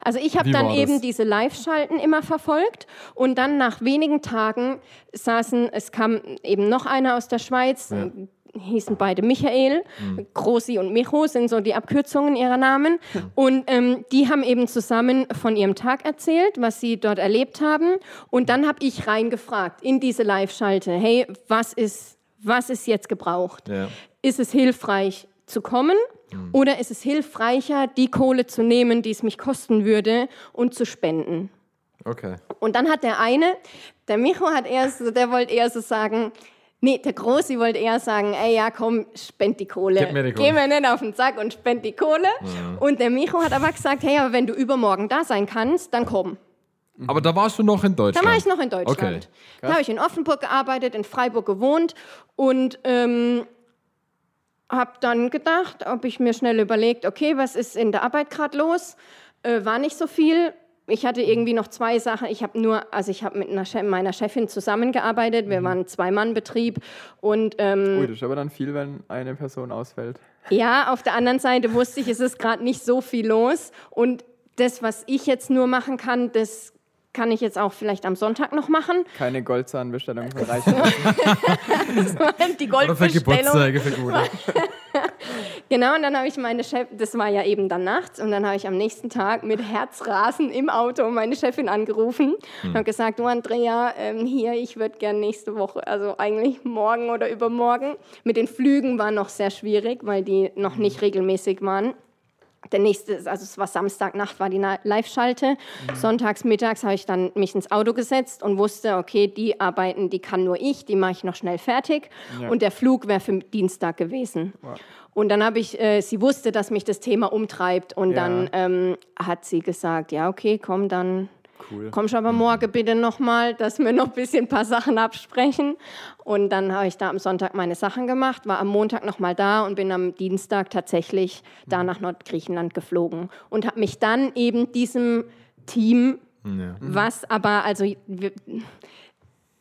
Also ich habe dann eben das? diese Live-Schalten immer verfolgt und dann nach wenigen Tagen saßen, es kam eben noch einer aus der Schweiz, Ja. Hießen beide Michael, Grosi und Micho sind so die Abkürzungen ihrer Namen und ähm, die haben eben zusammen von ihrem Tag erzählt, was sie dort erlebt haben und dann habe ich reingefragt in diese Live-Schalte, hey, was ist, was ist jetzt gebraucht? Ja. ist es hilfreich zu kommen oder ist es hilfreicher, die Kohle zu nehmen, die es mich kosten würde und zu spenden? Okay. Und dann hat der eine, der Micho hat eher so, der wollte eher so sagen, nee, der Großi wollte eher sagen, ey, ja, komm, spend die Kohle. Gib mir die Kohle. Geh mir nicht auf den Sack und spend die Kohle. Und der Micho hat aber gesagt, hey, aber wenn du übermorgen da sein kannst, dann komm. Aber da warst du noch in Deutschland. Da war ich noch in Deutschland. Okay. Da habe ich in Offenburg gearbeitet, in Freiburg gewohnt und ähm, habe dann gedacht, ob ich mir schnell überlegt, okay, was ist in der Arbeit gerade los? Äh, war nicht so viel. Ich hatte irgendwie noch zwei Sachen. Ich habe nur, also ich habe mit einer Chef, meiner Chefin zusammengearbeitet. Wir waren ein Zwei-Mann-Betrieb und ähm, Ui, das ist aber dann viel, wenn eine Person ausfällt. ja, auf der anderen Seite wusste ich, es ist gerade nicht so viel los. Und das, was ich jetzt nur machen kann, das kann ich jetzt auch vielleicht am Sonntag noch machen. Keine Goldzahnbestellung von [LAUGHS] Reichen. [LAUGHS] Die Oder für Goldbestellung. Geburtstage, für gute. [LAUGHS] Genau, und dann habe ich meine Chef, das war ja eben dann nachts, und dann habe ich am nächsten Tag mit Herzrasen im Auto meine Chefin angerufen und habe gesagt, du Andrea, ähm, hier, ich würde gerne nächste Woche, also eigentlich morgen oder übermorgen. Mit den Flügen war noch sehr schwierig, weil die noch nicht regelmäßig waren. Der nächste, also es war Samstagnacht, war die Live-Schalte. Sonntags mittags habe ich dann mich ins Auto gesetzt und wusste, okay, die Arbeiten, die kann nur ich, die mache ich noch schnell fertig. Ja. Und der Flug wäre für Dienstag gewesen. Und dann habe ich, äh, sie wusste, dass mich das Thema umtreibt. Und Ja. dann ähm, hat sie gesagt, ja, okay, komm, dann Cool. kommst aber morgen bitte nochmal, dass wir noch ein bisschen ein paar Sachen absprechen. Und dann habe ich da am Sonntag meine Sachen gemacht, war am Montag nochmal da und bin am Dienstag tatsächlich da nach Nordgriechenland geflogen. Und habe mich dann eben diesem Team, Ja. was aber, also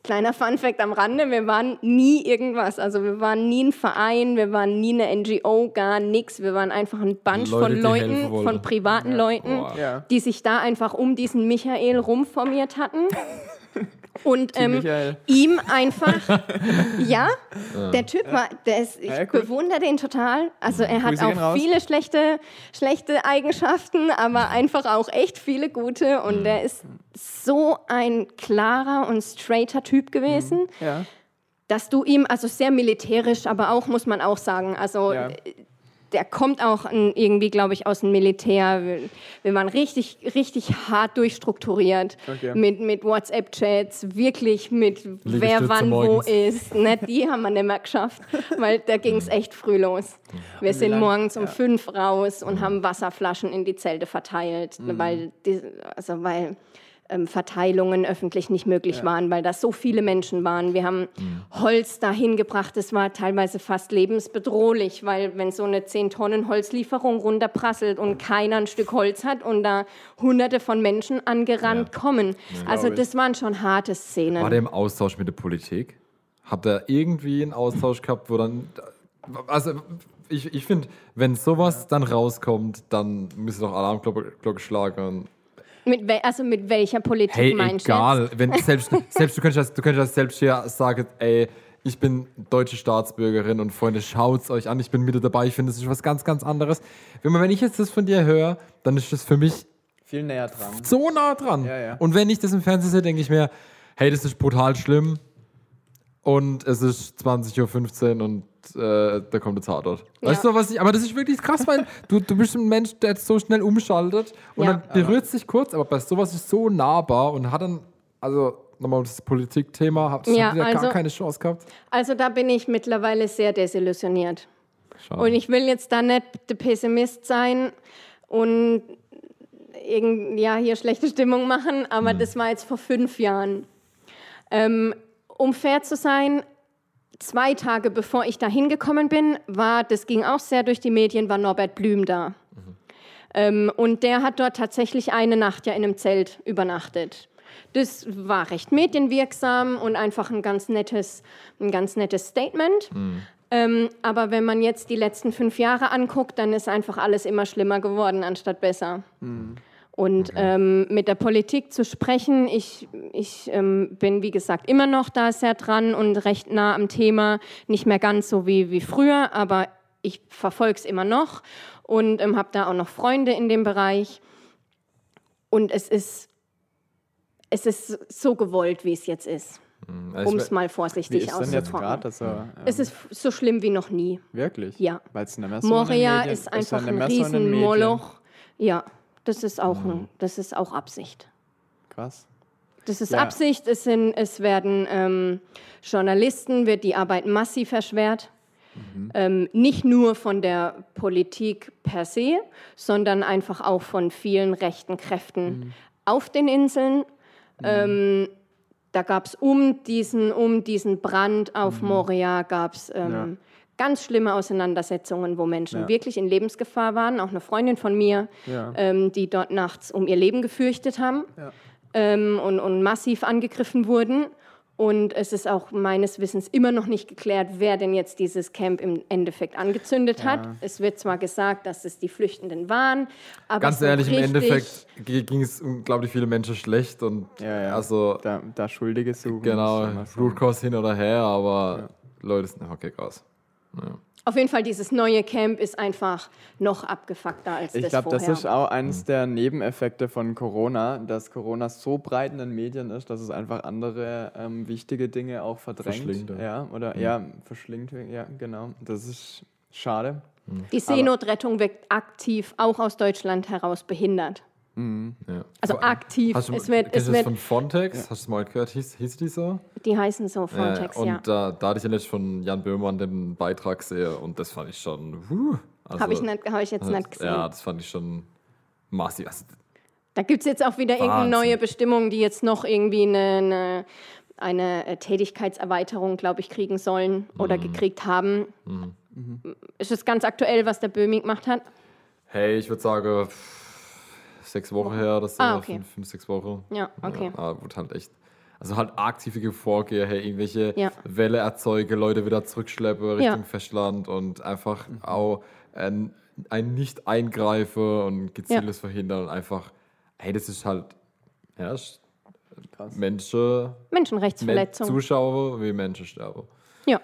kleiner Funfact am Rande, wir waren nie irgendwas. Also wir waren nie ein Verein, wir waren nie eine NGO, gar nichts. Wir waren einfach ein Bunch Leute, von Leuten, von privaten Leuten Boah. Ja. die sich da einfach um diesen Michael rumformiert hatten. Und ähm, ihm einfach, [LAUGHS] ja, der Typ war, der ist, ich Ja, bewundere den total. Also er hat auch viele schlechte, schlechte Eigenschaften, aber [LAUGHS] einfach auch echt viele gute. Und er ist so ein klarer und straighter Typ gewesen. Ja. dass du ihm, also sehr militärisch, aber auch, muss man auch sagen, also Ja. Der kommt auch irgendwie, glaube ich, aus dem Militär. Wir, waren richtig, richtig hart durchstrukturiert Okay. mit, mit WhatsApp-Chats, wirklich mit wer Liegestütze wann wo morgens. ist. Ne, die haben wir nicht mehr geschafft, [LAUGHS] weil da ging es echt früh los. Wir sind lang- morgens um ja. fünf raus und haben Wasserflaschen in die Zelte verteilt, Mhm. weil, die, also weil Verteilungen öffentlich nicht möglich waren, weil da so viele Menschen waren. Wir haben Mhm. Holz dahin gebracht, das war teilweise fast lebensbedrohlich, weil wenn so eine 10 Tonnen Holzlieferung runterprasselt und keiner ein Stück Holz hat und da hunderte von Menschen angerannt kommen. Also das waren schon harte Szenen. War der im Austausch mit der Politik? Habt ihr irgendwie einen Austausch gehabt, wo dann. Also, ich, ich finde, wenn sowas dann rauskommt, dann müsste doch Alarmglocke Glocke schlagen. Mit also mit welcher Politik Hey, meinst egal. Wenn selbst, [LAUGHS] selbst du könntest das, du könntest das selbst hier sagen, ey, ich bin deutsche Staatsbürgerin und Freunde, schaut's euch an, ich bin mit dabei, ich finde, das ist was ganz, ganz anderes. Wenn, man- wenn ich jetzt das von dir höre, dann ist das für mich Viel näher dran. so nah dran. Ja, ja. Und wenn ich das im Fernsehen sehe, denke ich mir, hey, das ist brutal schlimm. Und es ist 20.15 Uhr und äh, da kommt der Tatort. Weißt Ja. du, was ich. Aber das ist wirklich krass, weil du, du bist ein Mensch, der jetzt so schnell umschaltet und Ja. dann berührt sich kurz, aber bei sowas ist so nahbar und hat dann, also nochmal das Politikthema, habt Ja, ihr also- gar keine Chance gehabt? Also da bin ich mittlerweile sehr desillusioniert. Schade. Und ich will jetzt da nicht der Pessimist sein und irgend, ja, hier schlechte Stimmung machen, aber das war jetzt vor fünf Jahren. Ähm, um fair zu sein, zwei Tage bevor ich da hingekommen bin, war, das ging auch sehr durch die Medien, war Norbert Blüm da. Ähm, und der hat dort tatsächlich eine Nacht ja in einem Zelt übernachtet. Das war recht medienwirksam und einfach ein ganz nettes, ein ganz nettes Statement. Ähm, aber wenn man jetzt die letzten fünf Jahre anguckt, dann ist einfach alles immer schlimmer geworden, anstatt besser. Und ähm, mit der Politik zu sprechen, ich, ich ähm, bin, wie gesagt, immer noch da sehr dran und recht nah am Thema. Nicht mehr ganz so wie, wie früher, aber ich verfolge es immer noch und ähm, habe da auch noch Freunde in dem Bereich. Und es ist, es ist so gewollt, wie es jetzt ist, Also um es mal Wie vorsichtig ist denn jetzt auszudrücken. gerade? Also, ähm, Es ist so schlimm wie noch nie. wirklich? Ja. Weil es den Moria Medien- ist einfach ein. Riesenmoloch. Ja, das ist auch, ein, das ist auch Absicht. Krass. Das ist Ja. Absicht. Es, sind, es werden ähm, Journalisten, wird die Arbeit massiv erschwert. Mhm. Ähm, nicht nur von der Politik per se, sondern einfach auch von vielen rechten Kräften Mhm. auf den Inseln. Ähm, da gab es um diesen, um diesen Brand auf Moria gab es ähm, Mhm. Ja. Ganz schlimme Auseinandersetzungen, wo Menschen Ja. wirklich in Lebensgefahr waren. Auch eine Freundin von mir, Ja. ähm, die dort nachts um ihr Leben gefürchtet haben Ja. ähm, und, und massiv angegriffen wurden. Und es ist auch meines Wissens immer noch nicht geklärt, wer denn jetzt dieses Camp im Endeffekt angezündet hat. Es wird zwar gesagt, dass es die Flüchtenden waren, aber Ganz ehrlich, im Endeffekt ging es unglaublich viele Menschen schlecht und Ja, ja. also Da, da Schuldige suchen. genau. Root Cause hin oder her, aber Leute sind okay Auf jeden Fall, dieses neue Camp ist einfach noch abgefuckter als Ich das glaube, das vorher. ist auch Mhm. eines der Nebeneffekte von Corona, dass Corona so breit in den Medien ist, dass es einfach andere ähm, wichtige Dinge auch verdrängt. Verschlingt, ja. Mhm. ja. Oder ja, verschlingt, ja, genau. Das ist schade. Die Seenotrettung wird aktiv auch aus Deutschland heraus behindert. Ja. Also aktiv. Hast du, Es wird- es wird- von Frontex? Hast du es mal gehört? Hieß, hieß die so? Die heißen so Frontex, und ja. da, da hatte ich ja letztens von Jan Böhmermann den Beitrag gesehen und das fand ich schon. Huh, also, Habe ich, nicht- hab ich jetzt nicht gesehen. Ja, das fand ich schon massiv. Also, Da gibt es jetzt auch wieder irgendeine Wahnsinn. neue Bestimmung, die jetzt noch irgendwie eine, eine, eine äh, Tätigkeitserweiterung, glaube ich, kriegen sollen Mhm. oder gekriegt haben. Ist es ganz aktuell, was der Böhmi gemacht hat? hey, ich würde sagen, pff, sechs Wochen her, das Ah, okay. fünf, fünf, sechs Wochen. Ja, okay. Ja, aber wurde halt echt. Also halt aktive Vorgehen, hey, irgendwelche Ja. Welle erzeuge, Leute wieder zurückschleppe Richtung Ja. Festland und einfach auch ein, ein Nicht-Eingreifen und gezieltes Verhindern und einfach, hey, das ist halt, ja, ist Krass. Menschen, Menschenrechtsverletzung. Zuschauer wie Menschen sterben. ja.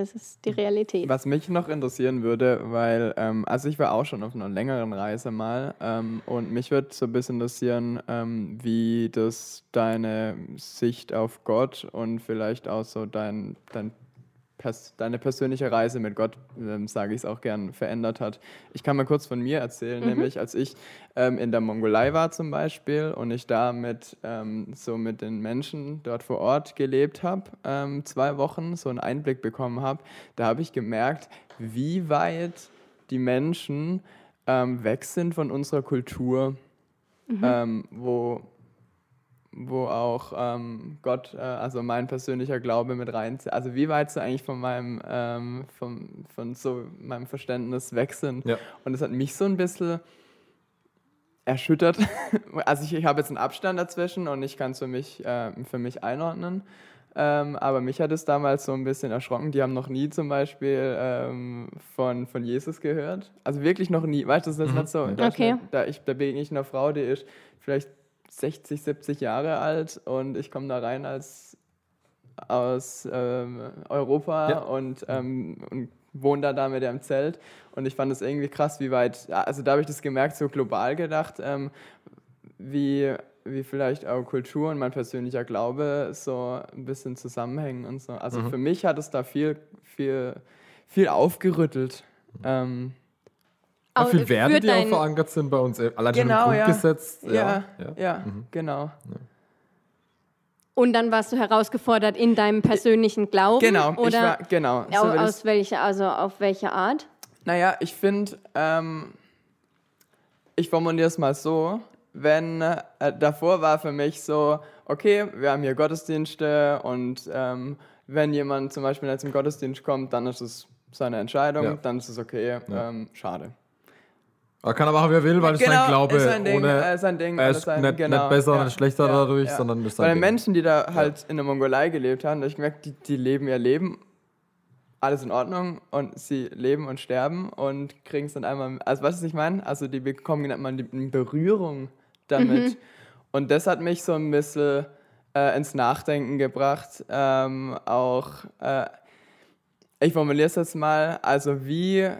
Das ist die Realität. Was mich noch interessieren würde, weil, ähm, also ich war auch schon auf einer längeren Reise mal ähm, und mich würde so ein bisschen interessieren, ähm, wie das deine Sicht auf Gott und vielleicht auch so dein, dein pers deine persönliche Reise mit Gott, ähm, sage ich es auch gern, verändert hat. Ich kann mal kurz von mir erzählen, nämlich als ich ähm, in der Mongolei war zum Beispiel und ich da mit ähm, so mit den Menschen dort vor Ort gelebt habe, ähm, zwei Wochen, so einen Einblick bekommen habe, da habe ich gemerkt, wie weit die Menschen ähm, weg sind von unserer Kultur, ähm, wo wo auch ähm, Gott, äh, also mein persönlicher Glaube mit rein, also wie weit sie eigentlich von meinem, ähm, vom, von so meinem Verständnis weg sind. Ja. Und das hat mich so ein bisschen erschüttert. [LAUGHS] Also ich, ich habe jetzt einen Abstand dazwischen und ich kann es für mich, äh, für mich einordnen. Ähm, aber mich hat es damals so ein bisschen erschrocken. Die haben noch nie zum Beispiel ähm, von, von Jesus gehört. Also wirklich noch nie. Weißt du, das ist nicht so. in Okay. Deutschland, Da, ich, da begegne ich einer Frau, die ist vielleicht 60, 70 Jahre alt und ich komme da rein als aus ähm, Europa Ja. und, ähm, und wohne da, da mit im Zelt. Und ich fand es irgendwie krass, wie weit, also da habe ich das gemerkt, so global gedacht, ähm, wie, wie vielleicht auch Kultur und mein persönlicher Glaube so ein bisschen zusammenhängen und so. Also für mich hat es da viel, viel, viel aufgerüttelt. Ähm, Ja, Au- viel Werte, für die auch verankert sind bei uns. Allein schon Genau, im ja. Grundgesetz. ja, Ja, ja, ja. genau. Und dann warst du herausgefordert in deinem persönlichen Glauben? Genau, ich Oder war, genau. so au- will ich's- aus welcher, also auf welche Art? Naja, ich finde, ähm, ich formuliere es mal so, wenn äh, davor war für mich so, okay, wir haben hier Gottesdienste und ähm, wenn jemand zum Beispiel nicht zum Gottesdienst kommt, dann ist es seine Entscheidung, Ja. dann ist es okay, ähm, schade. Er kann aber auch, wie er will, weil es Genau, sein Glaube ist sein Ding, ohne. äh, sein Ding, er ist sein- nicht, genau, nicht besser ja, oder schlechter ja, dadurch, ja. sondern das ist Bei sein den Ding. Menschen, die da halt in der Mongolei gelebt haben, da hab ich gemerkt, die, die leben ihr Leben, alles in Ordnung und sie leben und sterben und kriegen es dann einmal, also weißt du, was ich meine? Also die bekommen nicht mal die in Berührung damit. Und das hat mich so ein bisschen äh, ins Nachdenken gebracht. Ähm, auch, äh, ich formuliere es jetzt mal, also wie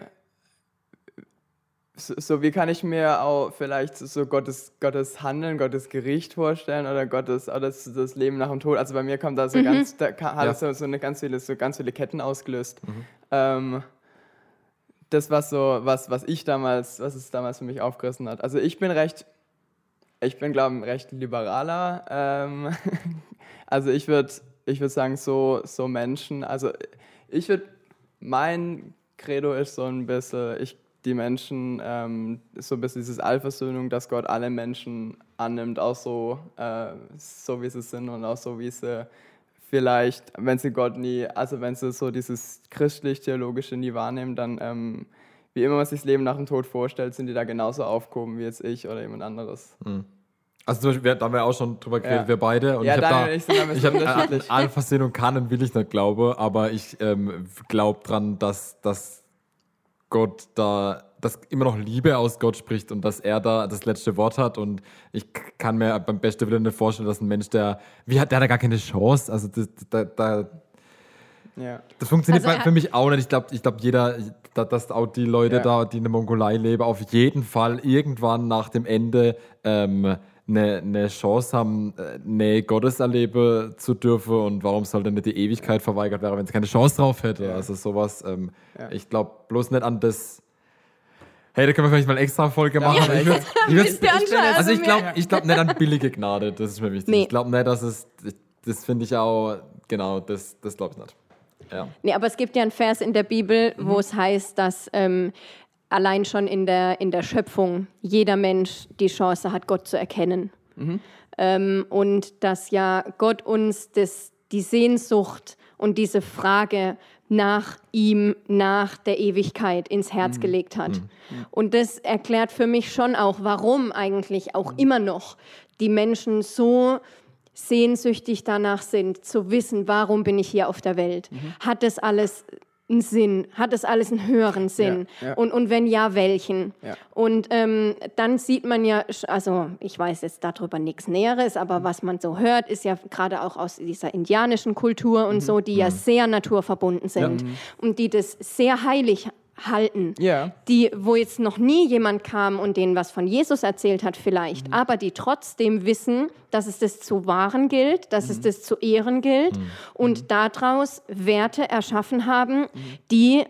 so, so wie kann ich mir auch vielleicht so Gottes, Gottes Handeln, Gottes Gericht vorstellen oder Gottes oder das, das Leben nach dem Tod. Also bei mir kommt da so ganz, da hat Ja. so, so eine ganz viele, so ganz viele Ketten ausgelöst. Ähm, das was so, was, was ich damals, was es damals für mich aufgerissen hat. Also ich bin recht, ich bin glaube ich recht liberaler. Ähm, [LAUGHS] also ich würde, ich würde sagen so, so Menschen. Also ich würde, mein Credo ist so ein bisschen, ich die Menschen, ähm, so ein bisschen dieses Allversöhnung, dass Gott alle Menschen annimmt, auch so, äh, so wie sie sind und auch so wie sie vielleicht, wenn sie Gott nie, also wenn sie so dieses christlich-theologische nie wahrnehmen, dann ähm, wie immer man sich das Leben nach dem Tod vorstellt, sind die da genauso aufgehoben wie jetzt ich oder jemand anderes. Also zum Beispiel, wir, da haben wir auch schon drüber geredet, Ja. wir beide. Und Ja, ich habe Daniel da, ich habe kann und will ich nicht glaube, aber ich ähm, glaube dran, dass, dass Gott da, dass immer noch Liebe aus Gott spricht und dass er da das letzte Wort hat und ich kann mir beim besten Willen nicht vorstellen, dass ein Mensch, der, wie hat der da gar keine Chance, also das, da, da, Ja. das funktioniert Also für mich auch nicht. Ich glaube, ich glaub, jeder, da- dass auch die Leute Ja. da, die in der Mongolei leben, auf jeden Fall irgendwann nach dem Ende ähm, eine, eine Chance haben, äh, Nähe Gottes erleben zu dürfen. Und warum soll denn nicht die Ewigkeit verweigert werden, wenn es keine Chance drauf hätte? Ja. Also sowas, ähm, Ja. ich glaube bloß nicht an das. Hey, da können wir vielleicht mal eine extra Folge machen. Ja, ich würd, ich würd, ihr anscheinend, also ich mir- glaube ich glaub nicht an billige Gnade, das ist mir wichtig. Nee. Ich glaube nicht, dass es, das finde ich auch, genau, das, das glaube ich nicht. Ja. Nee, aber es gibt ja einen Vers in der Bibel, Mhm. wo es heißt, dass ähm, allein schon in der, in der Schöpfung jeder Mensch die Chance hat, Gott zu erkennen. Mhm. Ähm, und dass ja Gott uns das, die Sehnsucht und diese Frage nach ihm, nach der Ewigkeit ins Herz Mhm. gelegt hat. Und das erklärt für mich schon auch, warum eigentlich Mhm. auch immer noch die Menschen so sehnsüchtig danach sind, zu wissen, warum bin ich hier auf der Welt. Mhm. Hat das alles einen Sinn? Hat das alles einen höheren Sinn? Ja, ja. Und, und wenn ja, welchen? Ja. Und ähm, dann sieht man ja, also ich weiß jetzt darüber nichts Näheres, aber was man so hört, ist ja gerade auch aus dieser indianischen Kultur Mhm. und so, die ja sehr naturverbunden sind und die das sehr heilig halten. Ja. Die, wo jetzt noch nie jemand kam und denen was von Jesus erzählt hat vielleicht, Mhm. aber die trotzdem wissen, dass es das zu wahren gilt, dass Mhm. es das zu ehren gilt und daraus Werte erschaffen haben, Mhm. die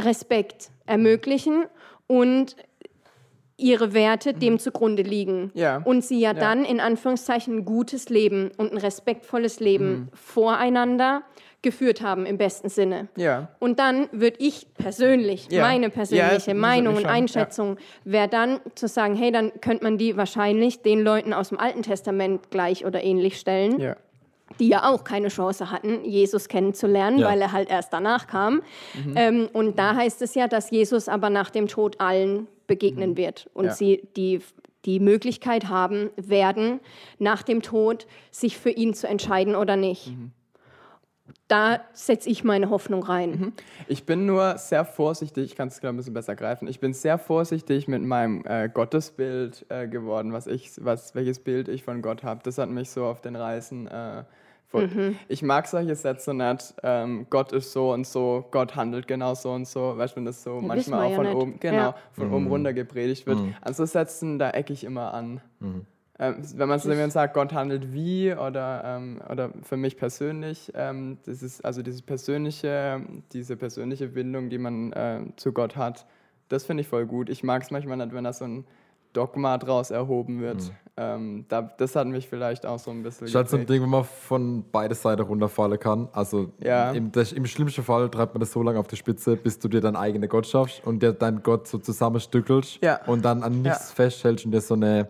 Respekt ermöglichen und ihre Werte dem zugrunde liegen. Mhm. Ja. Und sie ja, dann in Anführungszeichen ein gutes Leben und ein respektvolles Leben Mhm. voreinander geführt haben im besten Sinne. Ja. Und dann würde ich persönlich, Ja. meine Ja, persönliche das Meinung und Einschätzung wäre dann zu sagen, hey, dann könnte man die wahrscheinlich den Leuten aus dem Alten Testament gleich oder ähnlich stellen, Ja. die ja auch keine Chance hatten, Jesus kennenzulernen, Ja. weil er halt erst danach kam. Mhm. Ähm, und da heißt es ja, dass Jesus aber nach dem Tod allen begegnen wird und Mhm. Ja. sie die die Möglichkeit haben werden, nach dem Tod sich für ihn zu entscheiden oder nicht. Mhm. Da setze ich meine Hoffnung rein. Ich bin nur sehr vorsichtig, ich kann es ein bisschen besser greifen. Ich bin sehr vorsichtig mit meinem äh, Gottesbild äh, geworden, was ich, was, welches Bild ich von Gott habe. Das hat mich so auf den Reisen. Äh, voll. Ich mag solche Sätze nicht. Ähm, Gott ist so und so, Gott handelt genau so und so. Weißt du, wenn das so wissen manchmal auch ja von nicht. oben, genau, Ja. von oben runter gepredigt wird. An so Sätzen, da ecke ich immer an. Ähm, wenn man jemand sagt, Gott handelt wie oder, ähm, oder für mich persönlich, ähm, das ist also diese persönliche, diese persönliche Bindung, die man äh, zu Gott hat, das finde ich voll gut. Ich mag es manchmal nicht, wenn da so ein Dogma draus erhoben wird. Ähm, da, das hat mich vielleicht auch so ein bisschen. Halt so ein. Ding, wo man von beide Seiten runterfallen kann. Also Ja. im, das, im schlimmsten Fall treibt man das so lange auf die Spitze, bis du dir deinen eigenen Gott schaffst und dir deinen Gott so zusammenstückelst Ja. und dann an nichts Ja. festhältst und dir so eine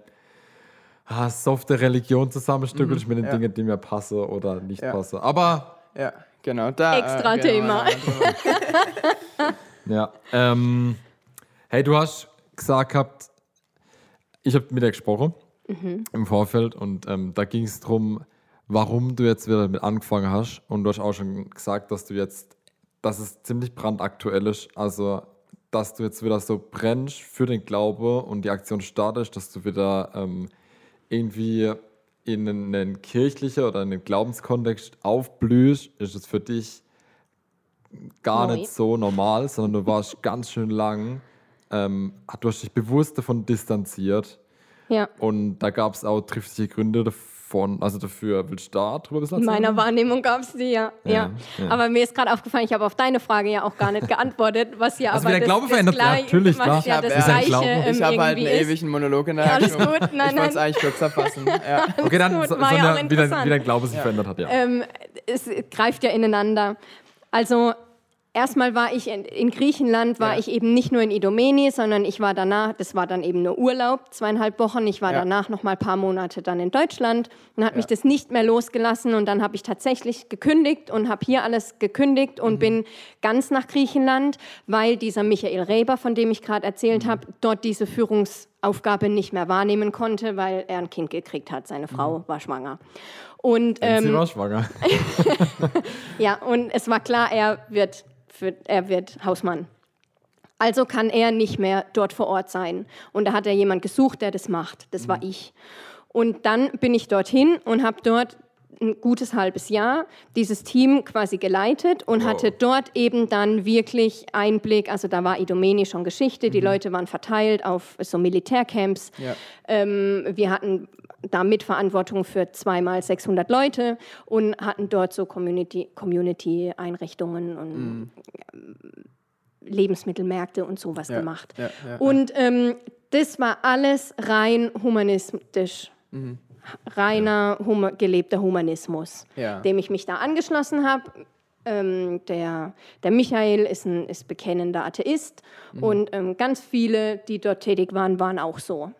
ah, softe Religion zusammenstückelst mit den Mhm. ja. Dingen, die mir passen oder nicht Ja. passen. Aber Ja, genau. Da, Extra reden wir Thema. mal [LAUGHS] drüber. Ja. Ähm, hey, du hast gesagt gehabt, ich habe mit dir gesprochen im Vorfeld und ähm, da ging es darum, warum du jetzt wieder damit angefangen hast. Und du hast auch schon gesagt, dass du jetzt, dass es ziemlich brandaktuell ist. Also, dass du jetzt wieder so brennst für den Glaube und die Aktion startest, dass du wieder ähm, irgendwie in einen, kirchlichen oder in einen Glaubenskontext aufblühst, ist es für dich gar Neu. nicht so normal, sondern du warst ganz schön lang, ähm, du hast dich bewusst davon distanziert Ja. und da gab es auch triftige Gründe davon, also dafür. Willst du da drüber bisschen In meiner Wahrnehmung gab es die, ja. ja. Ja, ja. Aber mir ist gerade aufgefallen, ich habe auf deine Frage ja auch gar nicht geantwortet, was ja Also aber wie der das, Glaube das verändert, ja, gleich- natürlich, klar. ja Ich das hab- ja, glaub- ähm, habe halt einen ist. ewigen Monolog in der Alles Haltung. gut, nein, ich wollte es nein. eigentlich kürzer fassen. [LAUGHS] Ja. Okay, dann Gut, so, ja auch Sonja, wie, dein, wie dein Glaube sich verändert hat, ja. ähm, es greift ja ineinander. Also erstmal war ich in, in Griechenland, war Ja. ich eben nicht nur in Idomeni, sondern ich war danach, das war dann eben nur Urlaub, zweieinhalb Wochen. Ich war Ja. danach noch mal ein paar Monate dann in Deutschland und hat mich Ja. das nicht mehr losgelassen und dann habe ich tatsächlich gekündigt und habe hier alles gekündigt Mhm. und bin ganz nach Griechenland, weil dieser Michael Reber, von dem ich gerade erzählt Mhm. habe, dort diese Führungsaufgabe nicht mehr wahrnehmen konnte, weil er ein Kind gekriegt hat. Seine Frau war schwanger. Und Sie ähm, war schwanger. [LAUGHS] ja, und es war klar, er wird, für, er wird Hausmann. Also kann er nicht mehr dort vor Ort sein. Und da hat er jemand gesucht, der das macht. Das war ich. Und dann bin ich dorthin und habe dort ein gutes halbes Jahr dieses Team quasi geleitet und hatte dort eben dann wirklich Einblick, also da war Idomeni schon Geschichte, die Leute waren verteilt auf so Militärcamps. Ja. Ähm, wir hatten da Mitverantwortung für zweimal 600 Leute und hatten dort so Community- Community-Einrichtungen und Lebensmittelmärkte und sowas Ja, gemacht. ja, ja, und ähm, das war alles rein humanistisch. Reiner huma gelebter Humanismus, Ja. dem ich mich da angeschlossen habe. Ähm, der, der Michael ist ein ist bekennender Atheist und ähm, ganz viele, die dort tätig waren, waren auch so.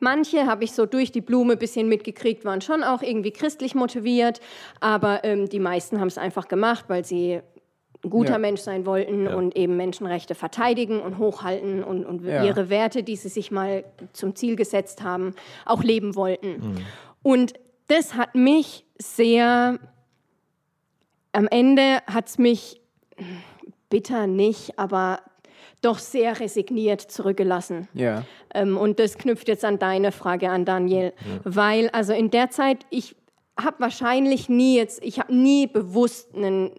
Manche habe ich so durch die Blume ein bisschen mitgekriegt, waren schon auch irgendwie christlich motiviert, aber ähm, die meisten haben es einfach gemacht, weil sie ein guter Ja. Mensch sein wollten und eben Menschenrechte verteidigen und hochhalten und, und Ja. ihre Werte, die sie sich mal zum Ziel gesetzt haben, auch leben wollten. Und das hat mich sehr, am Ende hat es mich bitter nicht, aber doch sehr resigniert zurückgelassen. Ja. Ähm, und das knüpft jetzt an deine Frage an Daniel, weil also in der Zeit, ich habe wahrscheinlich nie jetzt, ich habe nie bewusst einen,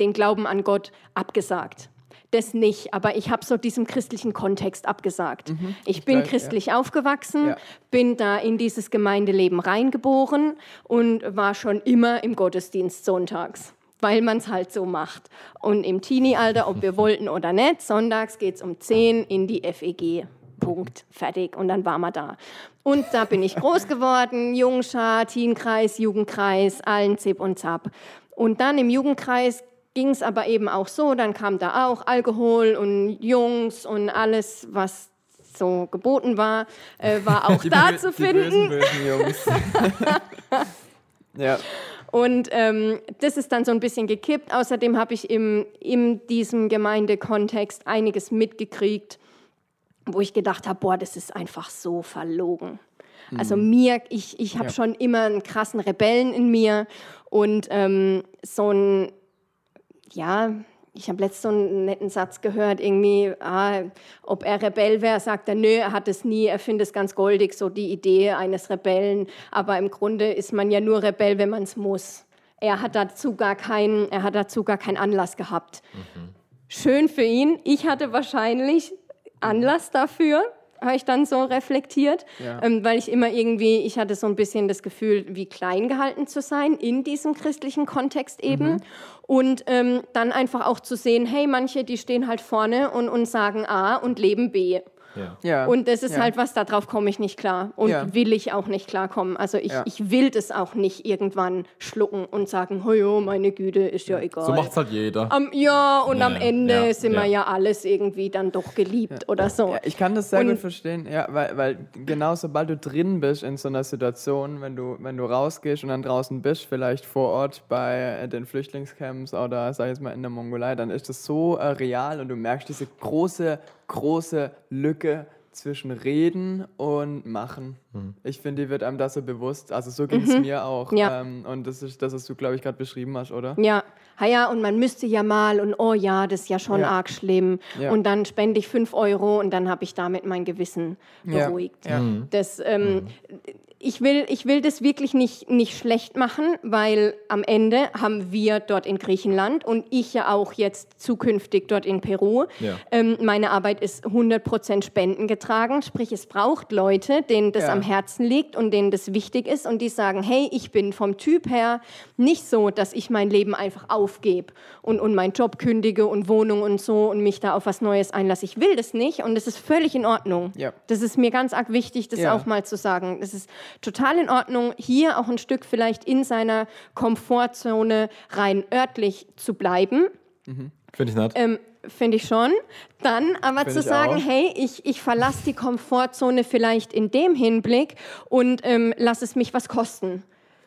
den Glauben an Gott abgesagt. Das nicht, aber ich habe so diesem christlichen Kontext abgesagt. Ich bin gleich, ja. christlich aufgewachsen, Ja. bin da in dieses Gemeindeleben reingeboren und war schon immer im Gottesdienst sonntags, weil man es halt so macht. Und im Teenie-Alter, ob wir wollten oder nicht, sonntags geht es um 10 in die FEG. Punkt, fertig. Und dann waren wir da. Und da bin ich groß [LAUGHS] geworden, Jungschar, Teenkreis, Jugendkreis, allen Zip und Zap. Und dann im Jugendkreis ging es aber eben auch so, dann kam da auch Alkohol und Jungs und alles, was so geboten war, äh, war auch [LAUGHS] da zu finden. Bösen, bösen Jungs. [LAUGHS] ja. Und ähm, das ist dann so ein bisschen gekippt. Außerdem habe ich im, in diesem Gemeindekontext einiges mitgekriegt, wo ich gedacht habe, boah, das ist einfach so verlogen. Also mir, ich, ich habe Ja. schon immer einen krassen Rebellen in mir und ähm, so ein, ja, ich habe letztens so einen netten Satz gehört, irgendwie, ah, ob er Rebell wäre, sagt er, nö, er hat es nie, er findet es ganz goldig, so die Idee eines Rebellen. Aber im Grunde ist man ja nur Rebell, wenn man es muss. Er hat dazu gar keinen, er hat dazu gar keinen Anlass gehabt. Schön für ihn. Ich hatte wahrscheinlich Anlass dafür, habe ich dann so reflektiert, Ja. ähm, weil ich immer irgendwie, ich hatte so ein bisschen das Gefühl, wie klein gehalten zu sein in diesem christlichen Kontext eben. Und ähm, dann einfach auch zu sehen, hey, manche, die stehen halt vorne und, und sagen A und leben B. Ja. ja. Und das ist ja. halt was, darauf komme ich nicht klar. Und Ja. will ich auch nicht klarkommen. Also ich, Ja. ich will das auch nicht irgendwann schlucken und sagen, oh meine Güte, ist ja egal. So macht's halt jeder. Am, ja, und Ja, am Ende ja, sind wir ja. alles irgendwie dann doch geliebt oder so. Ja, ich kann das sehr Und- gut verstehen, ja, weil, weil genau sobald du drin bist in so einer Situation, wenn du, wenn du rausgehst und dann draußen bist, vielleicht vor Ort bei äh, den Flüchtlingscamps oder sag ich jetzt mal in der Mongolei, dann ist das so äh, real und du merkst diese große, große Lücke zwischen Reden und Machen. Ich finde, die wird einem da so bewusst. Also so ging es mir auch. Mhm. Ja. Ähm, und das ist das, was du, glaube ich, gerade beschrieben hast, oder? Ja, ha ja, und man müsste ja mal und oh ja, das ist ja schon Ja. arg schlimm. Ja. Und dann spende ich 5 Euro und dann habe ich damit mein Gewissen beruhigt. Ja. Das, ähm, ich, will, ich will das wirklich nicht, nicht schlecht machen, weil am Ende haben wir dort in Griechenland und ich ja auch jetzt zukünftig dort in Peru. Ja. Ähm, meine Arbeit ist 100% spendengetragen, sprich es braucht Leute, denen das Ja. am Herzen liegt und denen das wichtig ist und die sagen, hey, ich bin vom Typ her nicht so, dass ich mein Leben einfach aufgebe und, und meinen Job kündige und Wohnung und so und mich da auf was Neues einlasse. Ich will das nicht und das ist völlig in Ordnung. Ja. Das ist mir ganz arg wichtig, das auch mal zu sagen. Das ist total in Ordnung, hier auch ein Stück vielleicht in seiner Komfortzone rein örtlich zu bleiben. Finde ich nett. Ähm, Finde ich schon. Dann aber Find zu sagen, auch. hey, ich, ich verlasse die Komfortzone vielleicht in dem Hinblick und ähm, lass es mich was kosten.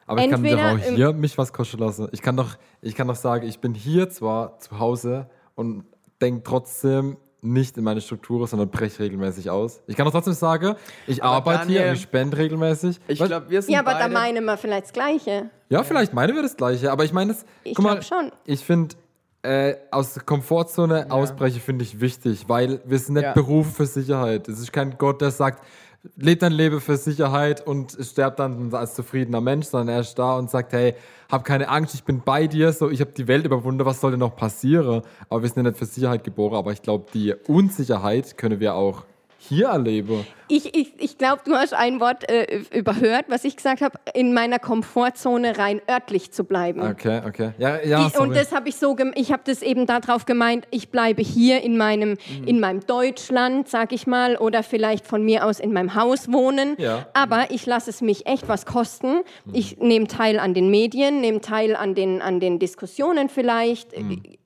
Aber ich kann entweder doch auch hier mich was kosten lassen. Ich kann doch, ich kann doch sagen, ich bin hier zwar zu Hause und denke trotzdem nicht in meine Strukturen, sondern breche regelmäßig aus. Ich kann doch trotzdem sagen, ich Aber arbeite hier Daniel, und ich spende regelmäßig. Ich glaube, wir sind Ja, aber beide... da meinen wir vielleicht das Gleiche. Ja, vielleicht meinen wir das Gleiche, aber ich meine, es- Ich guck mal, glaub schon. ich finde, äh, aus der Komfortzone ausbrechen finde ich wichtig, weil wir sind nicht Ja. berufen für Sicherheit. Es ist kein Gott, der sagt, lebt dein Leben für Sicherheit und stirbt dann als zufriedener Mensch, sondern er ist da und sagt, hey, hab keine Angst, ich bin bei dir, so ich habe die Welt überwunden, was soll denn noch passieren? Aber wir sind ja nicht für Sicherheit geboren, aber ich glaube, die Unsicherheit können wir auch hier erleben. Ich, ich, ich glaube, du hast ein Wort äh, überhört, was ich gesagt habe, in meiner Komfortzone rein örtlich zu bleiben. Okay, okay. Ja, ja, Ich, und das habe ich so, ich habe das eben darauf gemeint, ich bleibe hier in meinem, Mhm. in meinem Deutschland, sag ich mal, oder vielleicht von mir aus in meinem Haus wohnen. Ja. Aber ich lasse es mich echt was kosten. Mhm. Ich nehme teil an den Medien, nehme teil an den, an den Diskussionen vielleicht,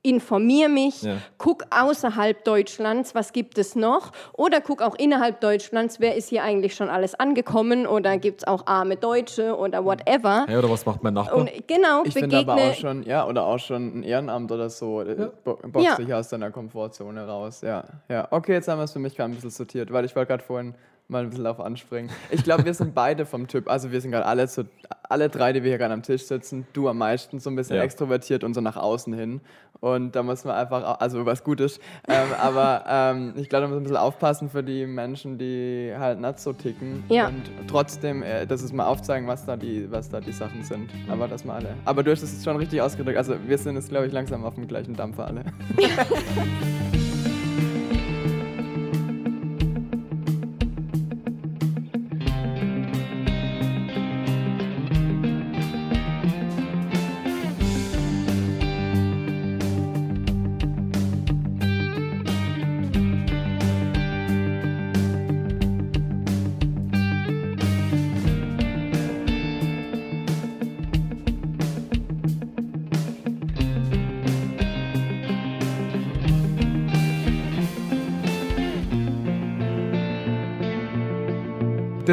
informiere mich. Ja. guck außerhalb Deutschlands, was gibt es noch, oder guck auch innerhalb Deutschlands, wer ist hier eigentlich schon alles angekommen, oder gibt es auch arme Deutsche oder whatever. hey, oder was macht mein Nachbar? Und genau, Ich finde begegne. aber auch schon, ja, oder auch schon ein Ehrenamt oder so, ja. boxt Ja. dich aus deiner Komfortzone raus. Ja, ja. Okay, jetzt haben wir es für mich gerade ein bisschen sortiert, weil ich wollte gerade vorhin mal ein bisschen drauf anspringen. Ich glaube, wir sind beide vom Typ, also wir sind gerade alle so, alle drei, die wir hier gerade am Tisch sitzen, du am meisten so ein bisschen Ja. extrovertiert und so nach außen hin. Und da muss man einfach, also was Gutes, ähm, aber ähm, ich glaube, da muss man ein bisschen aufpassen für die Menschen, die halt nicht so ticken. Ja. Und trotzdem, äh, das ist mal aufzeigen, was da die, was da die Sachen sind. Aber das mal alle. Aber du hast es schon richtig ausgedrückt. Also wir sind jetzt, glaube ich, langsam auf dem gleichen Dampfer alle. [LAUGHS] [LAUGHS]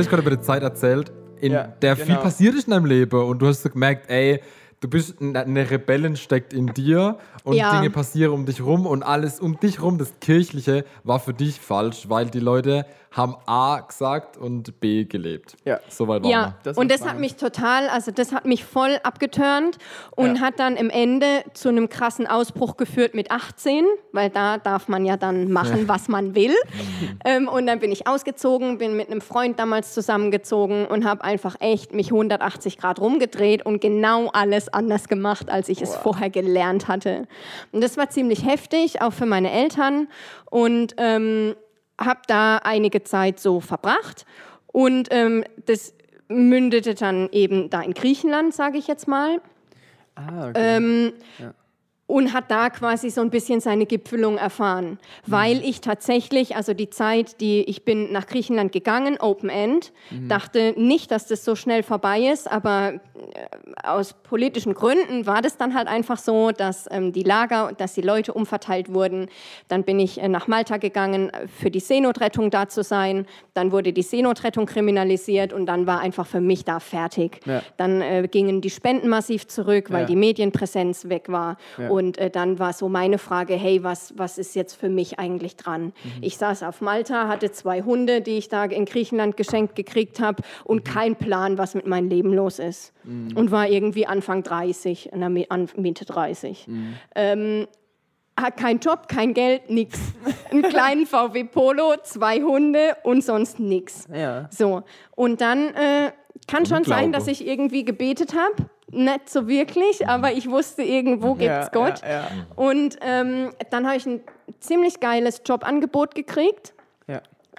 hast gerade über die Zeit erzählt, in Ja, der viel genau. passiert ist in deinem Leben und du hast so gemerkt, ey, du bist eine Rebellin steckt in dir und Ja. Dinge passieren um dich rum und alles um dich rum, das Kirchliche war für dich falsch, weil die Leute haben A gesagt und B gelebt. Ja. Soweit war Ja, Das und das hat spannend. mich total, also das hat mich voll abgeturnt und Ja. hat dann im Ende zu einem krassen Ausbruch geführt mit 18, weil da darf man ja dann machen, was man will. ähm, und dann bin ich ausgezogen, bin mit einem Freund damals zusammengezogen und habe einfach echt mich 180 Grad rumgedreht und genau alles anders gemacht, als ich es vorher gelernt hatte. Und das war ziemlich heftig, auch für meine Eltern und ähm, habe da einige Zeit so verbracht und ähm, das mündete dann eben da in Griechenland, sage ich jetzt mal. Ah, okay. Ähm, Ja. Und hat da quasi so ein bisschen seine Gipfelung erfahren, weil ich tatsächlich, also die Zeit, die ich bin nach Griechenland gegangen, Open End, dachte nicht, dass das so schnell vorbei ist, aber äh, aus politischen Gründen war das dann halt einfach so, dass ähm, die Lager, dass die Leute umverteilt wurden. Dann bin ich äh, nach Malta gegangen, äh, für die Seenotrettung da zu sein. Dann wurde die Seenotrettung kriminalisiert und dann war einfach für mich da fertig. Ja. Dann äh, gingen die Spenden massiv zurück, weil Ja. die Medienpräsenz weg war. Ja. Und äh, dann war so meine Frage, hey, was, was ist jetzt für mich eigentlich dran? Mhm. Ich saß auf Malta, hatte zwei Hunde, die ich da in Griechenland geschenkt gekriegt habe und Mhm. kein Plan, was mit meinem Leben los ist. Und war irgendwie Anfang 30, na, Mi- an- Mitte 30. Mhm. Ähm, hat kein Job, kein Geld, nix. Einen kleinen VW Polo, zwei Hunde und sonst nix. ja. So, und dann äh, kann schon sein, dass ich irgendwie gebetet habe. Nicht so wirklich, aber ich wusste, irgendwo gibt es ja, Gott. Ja, ja. Und ähm, dann habe ich ein ziemlich geiles Jobangebot gekriegt,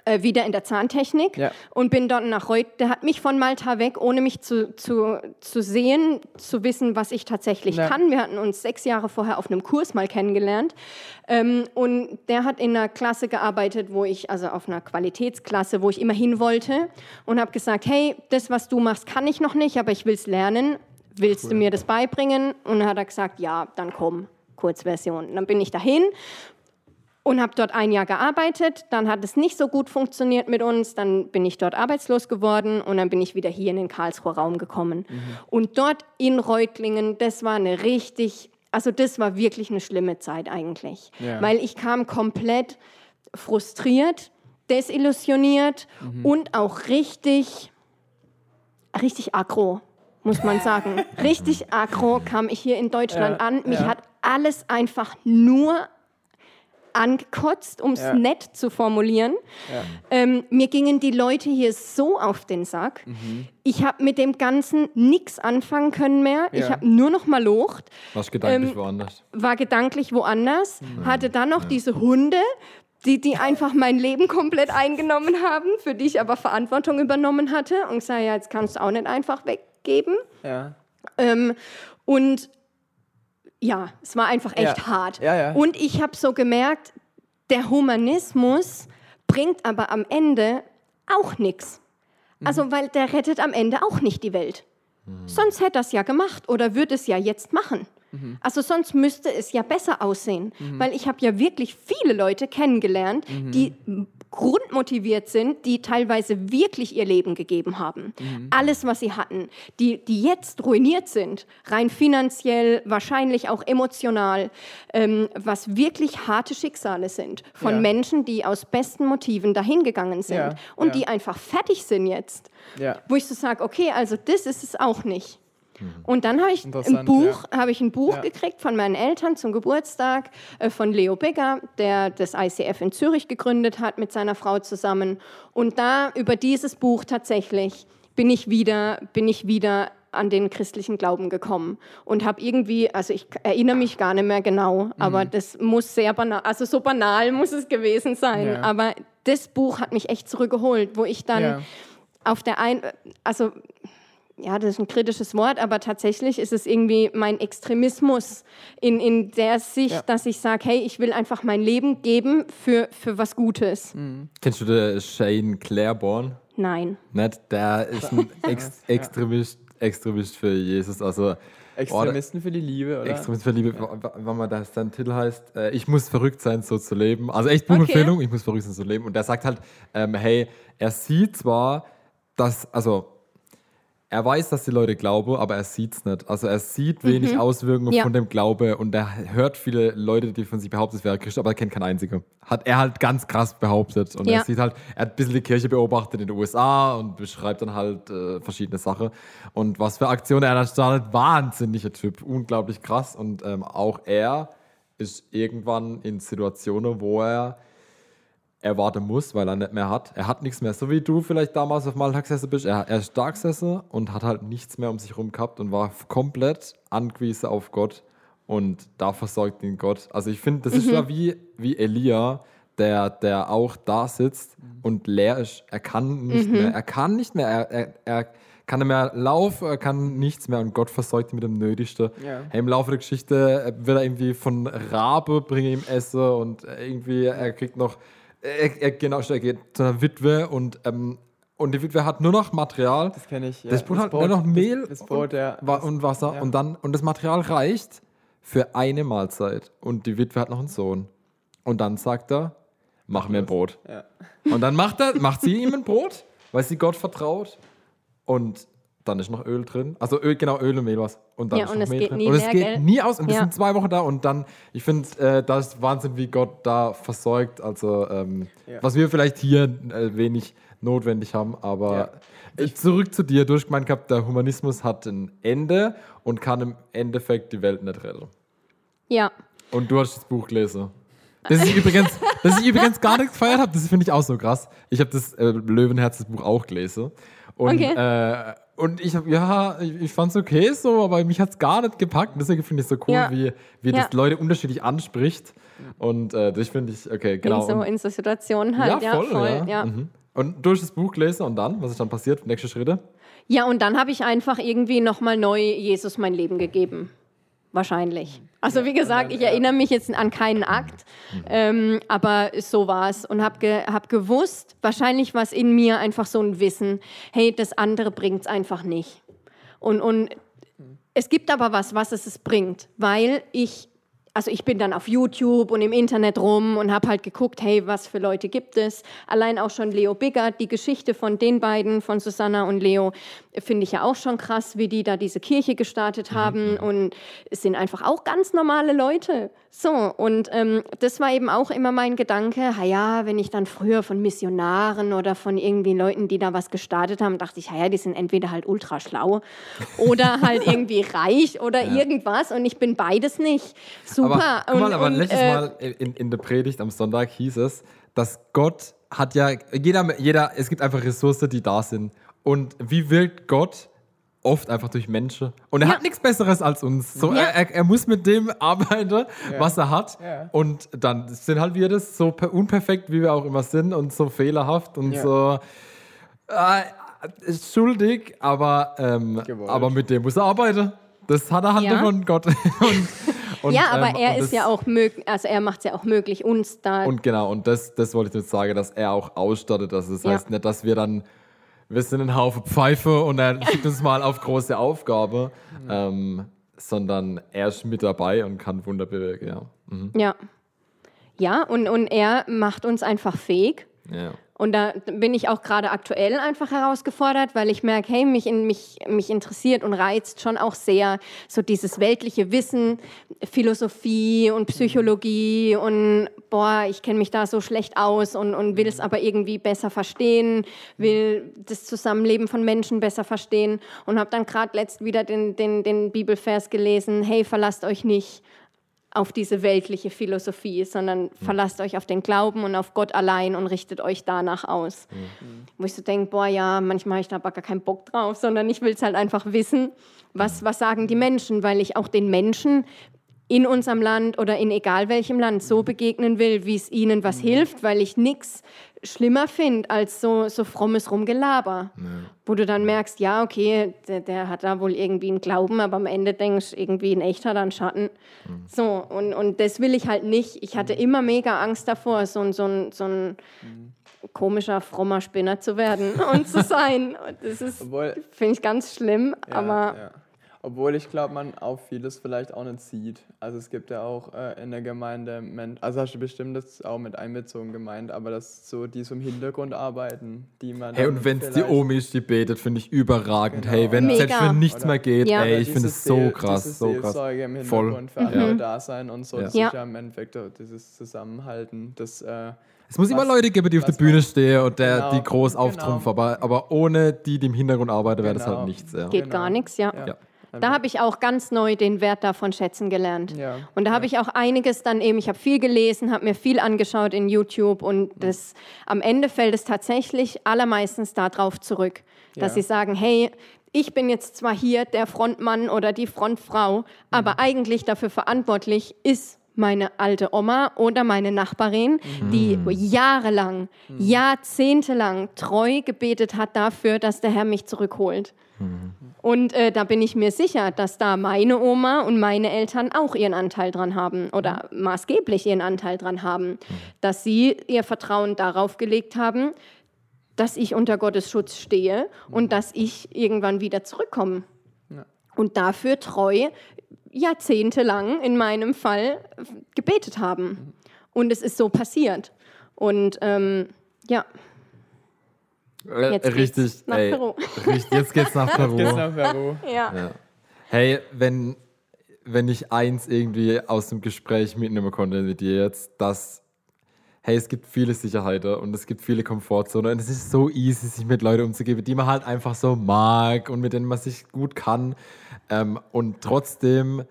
äh, wieder in der Zahntechnik. Und bin dann nach heute, der hat mich von Malta weg, ohne mich zu, zu, zu sehen, zu wissen, was ich tatsächlich kann. Wir hatten uns sechs Jahre vorher auf einem Kurs mal kennengelernt. Ähm, und der hat in einer Klasse gearbeitet, wo ich, also auf einer Qualitätsklasse, wo ich immer hin wollte. Und habe gesagt, hey, das, was du machst, kann ich noch nicht, aber ich will es lernen. Willst du mir das beibringen? Und dann hat er gesagt, ja, dann komm, Kurzversion. Und dann bin ich dahin und habe dort ein Jahr gearbeitet. Dann hat es nicht so gut funktioniert mit uns. Dann bin ich dort arbeitslos geworden und dann bin ich wieder hier in den Karlsruher Raum gekommen. Und dort in Reutlingen, das war eine richtig, also das war wirklich eine schlimme Zeit eigentlich, Ja. weil ich kam komplett frustriert, desillusioniert und auch richtig, richtig aggro. Muss man sagen. [LAUGHS] Richtig aggro kam ich hier in Deutschland Ja, an. Mich ja. hat alles einfach nur angekotzt, um es Ja. nett zu formulieren. Ähm, mir gingen die Leute hier so auf den Sack. Mhm. Ich habe mit dem Ganzen nichts anfangen können mehr. Ich habe nur noch mal locht, Was gedanklich Ähm, woanders. war gedanklich woanders, Mhm. hatte dann noch diese Hunde, die, die einfach mein Leben komplett eingenommen haben, für die ich aber Verantwortung übernommen hatte und gesagt, ja, jetzt kannst du auch nicht einfach weggeben. ja. Ähm, und ja, es war einfach echt Ja. hart. Ja, ja. Und ich habe so gemerkt, der Humanismus bringt aber am Ende auch nichts. Mhm. Also, weil der rettet am Ende auch nicht die Welt. Sonst hätte er es ja gemacht oder würde es ja jetzt machen. Mhm. Also sonst müsste es ja besser aussehen, weil ich habe ja wirklich viele Leute kennengelernt, Mhm. die grundmotiviert sind, die teilweise wirklich ihr Leben gegeben haben. Mhm. Alles, was sie hatten, die, die jetzt ruiniert sind, rein finanziell, wahrscheinlich auch emotional, ähm, was wirklich harte Schicksale sind von Ja. Menschen, die aus besten Motiven dahingegangen sind Ja, und ja. die einfach fertig sind jetzt. Wo ich so sage, okay, also das ist es auch nicht. Und dann habe ich ein Buch, habe ich ein Buch Ja. gekriegt von meinen Eltern zum Geburtstag äh, von Leo Bigger, der das ICF in Zürich gegründet hat mit seiner Frau zusammen. Und da über dieses Buch tatsächlich bin ich wieder, bin ich wieder an den christlichen Glauben gekommen und habe irgendwie, also ich erinnere mich gar nicht mehr genau, Mhm. aber das muss sehr banal, also so banal muss es gewesen sein. Ja. Aber das Buch hat mich echt zurückgeholt, wo ich dann Ja. auf der einen, also ja, das ist ein kritisches Wort, aber tatsächlich ist es irgendwie mein Extremismus in, in der Sicht, Ja. dass ich sage, hey, ich will einfach mein Leben geben für, für was Gutes. Mhm. Kennst du den Shane Claiborne? Nein. Nicht? Der ist ein [LAUGHS] Ex Extremist, Extremist für Jesus. Also Extremisten für die Liebe, oder? Extremist für Liebe, wenn man das sein Titel heißt, äh, ich muss verrückt sein, so zu leben. Also echt Buchempfehlung, ich muss verrückt sein, so zu leben. Und der sagt halt, ähm, hey, er sieht zwar, dass, also er weiß, dass die Leute glauben, aber er sieht es nicht. Also er sieht wenig Auswirkungen Ja. von dem Glaube und er hört viele Leute, die von sich behaupten, es wäre Christ, aber er kennt keinen einzigen. Hat er halt ganz krass behauptet. Und Ja. er sieht halt, er hat ein bisschen die Kirche beobachtet in den USA und beschreibt dann halt äh, verschiedene Sachen. Und was für Aktionen er da startet, wahnsinniger Typ, unglaublich krass. Und ähm, auch er ist irgendwann in Situationen, wo er erwarten muss, weil er nicht mehr hat. Er hat nichts mehr. So wie du vielleicht damals auf Maltag gesessen bist. Er, er ist da gesessen und hat halt nichts mehr um sich herum gehabt und war komplett angewiesen auf Gott. Und da versorgt ihn Gott. Also ich finde, das ist ja wie, wie Elia, der, der auch da sitzt und leer ist. Er kann nicht mehr. Er kann nicht mehr. Er, er, er kann nicht mehr laufen, er kann nichts mehr und Gott versorgt ihn mit dem Nötigsten. Ja. Hey, Im Laufe der Geschichte wird er irgendwie von Rabe bringen ihm Essen und irgendwie er kriegt noch, er, er, genau, er geht zu einer Witwe und, ähm, und die Witwe hat nur noch Material. Das kenne ich. Ja. Das Brot hat nur noch Mehl Das, das Brot, ja. Wa- und Wasser ja. und dann und das Material reicht für eine Mahlzeit und die Witwe hat noch einen Sohn und dann sagt er mach mir ein Brot Ja. und dann macht er macht sie ihm ein Brot weil sie Gott vertraut und dann ist noch Öl drin also Öl genau Öl und Mehl was und dann Ja, ist und noch es Mehl geht drin nie und es geht gell? nie aus und wir Ja. sind zwei Wochen da und dann ich finde äh, das ist Wahnsinn wie Gott da versorgt also ähm, Ja. was wir vielleicht hier äh, wenig notwendig haben aber Ja. ich, zurück zu dir, du hast gemeint gehabt, der Humanismus hat ein Ende und kann im Endeffekt die Welt nicht retten. Ja. Und du hast das Buch gelesen. Das ist übrigens, das ich übrigens gar nicht gefeiert habe, das finde ich auch so krass. Ich habe das äh, Löwenherz, das Buch auch gelesen. Und, Okay. äh, und ich habe, ja, ich, ich fand es okay so, aber mich hat es gar nicht gepackt. Deswegen finde ich es so cool, Ja. wie, wie Ja. das Leute unterschiedlich anspricht. Und äh, das finde ich, okay, genau. In, so, in so Situationen halt. ja, voll. ja. ja. Mhm. Und du hast das Buch gelesen und dann? Was ist dann passiert? Nächste Schritte? Ja, und dann habe ich einfach irgendwie nochmal neu Jesus mein Leben gegeben. Wahrscheinlich. Also wie gesagt, ich erinnere mich jetzt an keinen Akt, ähm, aber so war es und habe ge hab gewusst, wahrscheinlich war es in mir einfach so ein Wissen, hey, das andere bringt es einfach nicht. Und, und es gibt aber was, was es, es bringt, weil ich, also ich bin dann auf YouTube und im Internet rum und habe halt geguckt, hey, was für Leute gibt es. Allein auch schon Leo Biggert, die Geschichte von den beiden, von Susanna und Leo, finde ich ja auch schon krass, wie die da diese Kirche gestartet haben und es sind einfach auch ganz normale Leute. So, und ähm, das war eben auch immer mein Gedanke, ha ja, wenn ich dann früher von Missionaren oder von irgendwie Leuten, die da was gestartet haben, dachte ich, ha ja, die sind entweder halt ultra schlau oder halt [LAUGHS] irgendwie reich oder irgendwas und ich bin beides nicht. Super. Aber, guck mal, und, aber und, letztes äh, Mal in, in der Predigt am Sonntag hieß es, dass Gott hat ja, jeder, jeder, es gibt einfach Ressourcen, die da sind. Und wie wirkt Gott? Oft einfach durch Menschen. Und er Ja. hat nichts Besseres als uns. So, Ja. er, er, muss mit dem [LAUGHS] arbeiten, was er hat. Ja. Und dann sind halt wir das so per- unperfekt, wie wir auch immer sind und so fehlerhaft und Ja. so äh, schuldig, aber, ähm, aber mit dem muss er arbeiten. Das hat er halt Ja. von Gott. [LAUGHS] und, und, ja, aber ähm, er ist das- ja auch möglich, also er macht es ja auch möglich, uns da. Und genau, und das, das wollte ich jetzt sagen, dass er auch ausstattet. Das heißt Ja. nicht, dass wir dann, wir sind ein Haufen Pfeife und er [LAUGHS] schickt uns mal auf große Aufgabe. Ähm, sondern er ist mit dabei und kann Wunder bewirken. Ja. Mhm. Ja. Ja, und, und er macht uns einfach fähig. Ja. Und da bin ich auch gerade aktuell einfach herausgefordert, weil ich merke, hey, mich, in, mich, mich interessiert und reizt schon auch sehr so dieses weltliche Wissen, Philosophie und Psychologie und boah, ich kenne mich da so schlecht aus und, und will es aber irgendwie besser verstehen, will das Zusammenleben von Menschen besser verstehen und habe dann gerade letzt wieder den, den, den Bibelvers gelesen, hey, verlasst euch nicht auf diese weltliche Philosophie, sondern verlasst euch auf den Glauben und auf Gott allein und richtet euch danach aus. Wo ich so denke, boah, ja, manchmal habe ich da aber gar keinen Bock drauf, sondern ich will es halt einfach wissen, was, was sagen die Menschen, weil ich auch den Menschen in unserem Land oder in egal welchem Land so begegnen will, wie es ihnen was hilft, weil ich nichts schlimmer finde als so, so frommes Rumgelaber, wo du dann merkst, ja, okay, der, der hat da wohl irgendwie einen Glauben, aber am Ende denkst irgendwie ein echter dann Schatten. So, und, und das will ich halt nicht. Ich hatte immer mega Angst davor, so, ein- so, ein- so ein komischer, frommer Spinner zu werden [LAUGHS] und zu sein. Und das ist, finde ich ganz schlimm, Ja, aber ja. Obwohl ich glaube, man auch vieles vielleicht auch nicht sieht. Also es gibt ja auch äh, in der Gemeinde, Men also hast du bestimmt das auch mit einbezogen gemeint, aber das so, die so im Hintergrund arbeiten, die man. Hey, und wenn es die Omi ist, die betet, finde ich überragend. Genau. Hey, wenn Mega. selbst wenn nichts Oder- mehr geht, Ja. ey, ich finde es so krass, so krass. Im Voll. Hintergrund für andere Ja. da sein und so. Das Ja. ist ja im Endeffekt dieses Zusammenhalten. Das, äh, Es muss immer was- Leute geben, die auf der Bühne stehen und der Genau, die groß genau. auftrumpfen, aber, aber ohne die, die im Hintergrund arbeiten, wäre das Genau. halt nichts. Ja. geht Genau. gar nichts, ja. Ja. Ja. Da habe ich auch ganz neu den Wert davon schätzen gelernt. Ja. Und da habe ich auch einiges dann eben, ich habe viel gelesen, habe mir viel angeschaut in YouTube und das, am Ende fällt es tatsächlich allermeistens darauf zurück, dass Ja. sie sagen, hey, ich bin jetzt zwar hier der Frontmann oder die Frontfrau, aber eigentlich dafür verantwortlich ist meine alte Oma oder meine Nachbarin, die jahrelang, jahrzehntelang treu gebetet hat dafür, dass der Herr mich zurückholt. Und äh, da bin ich mir sicher, dass da meine Oma und meine Eltern auch ihren Anteil dran haben oder maßgeblich ihren Anteil dran haben, dass sie ihr Vertrauen darauf gelegt haben, dass ich unter Gottes Schutz stehe und dass ich irgendwann wieder zurückkomme. Und dafür treu jahrzehntelang in meinem Fall gebetet haben. Und es ist so passiert. Und ähm, ja, Äh, Jetzt geht's richtig, nach ey, Peru. richtig, jetzt geht's nach [LAUGHS] Peru. Geht's nach Peru. ja. Ja. Hey, wenn, wenn ich eins irgendwie aus dem Gespräch mitnehmen konnte mit dir jetzt, dass, hey, es gibt viele Sicherheiten und es gibt viele Komfortzonen und es ist so easy, sich mit Leuten umzugeben, die man halt einfach so mag und mit denen man sich gut kann. Ähm, und trotzdem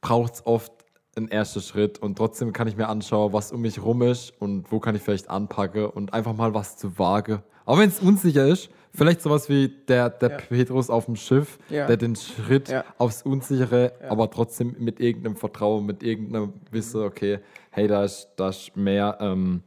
braucht es oft einen ersten Schritt und trotzdem kann ich mir anschauen, was um mich rum ist und wo kann ich vielleicht anpacken und einfach mal was zu wagen. Auch wenn es unsicher ist, vielleicht sowas wie der, der Ja. Petrus auf dem Schiff, Ja. der den Schritt Ja. aufs Unsichere, aber trotzdem mit irgendeinem Vertrauen, mit irgendeinem Wissen, okay, hey, da ist, da ist mehr. Ähm,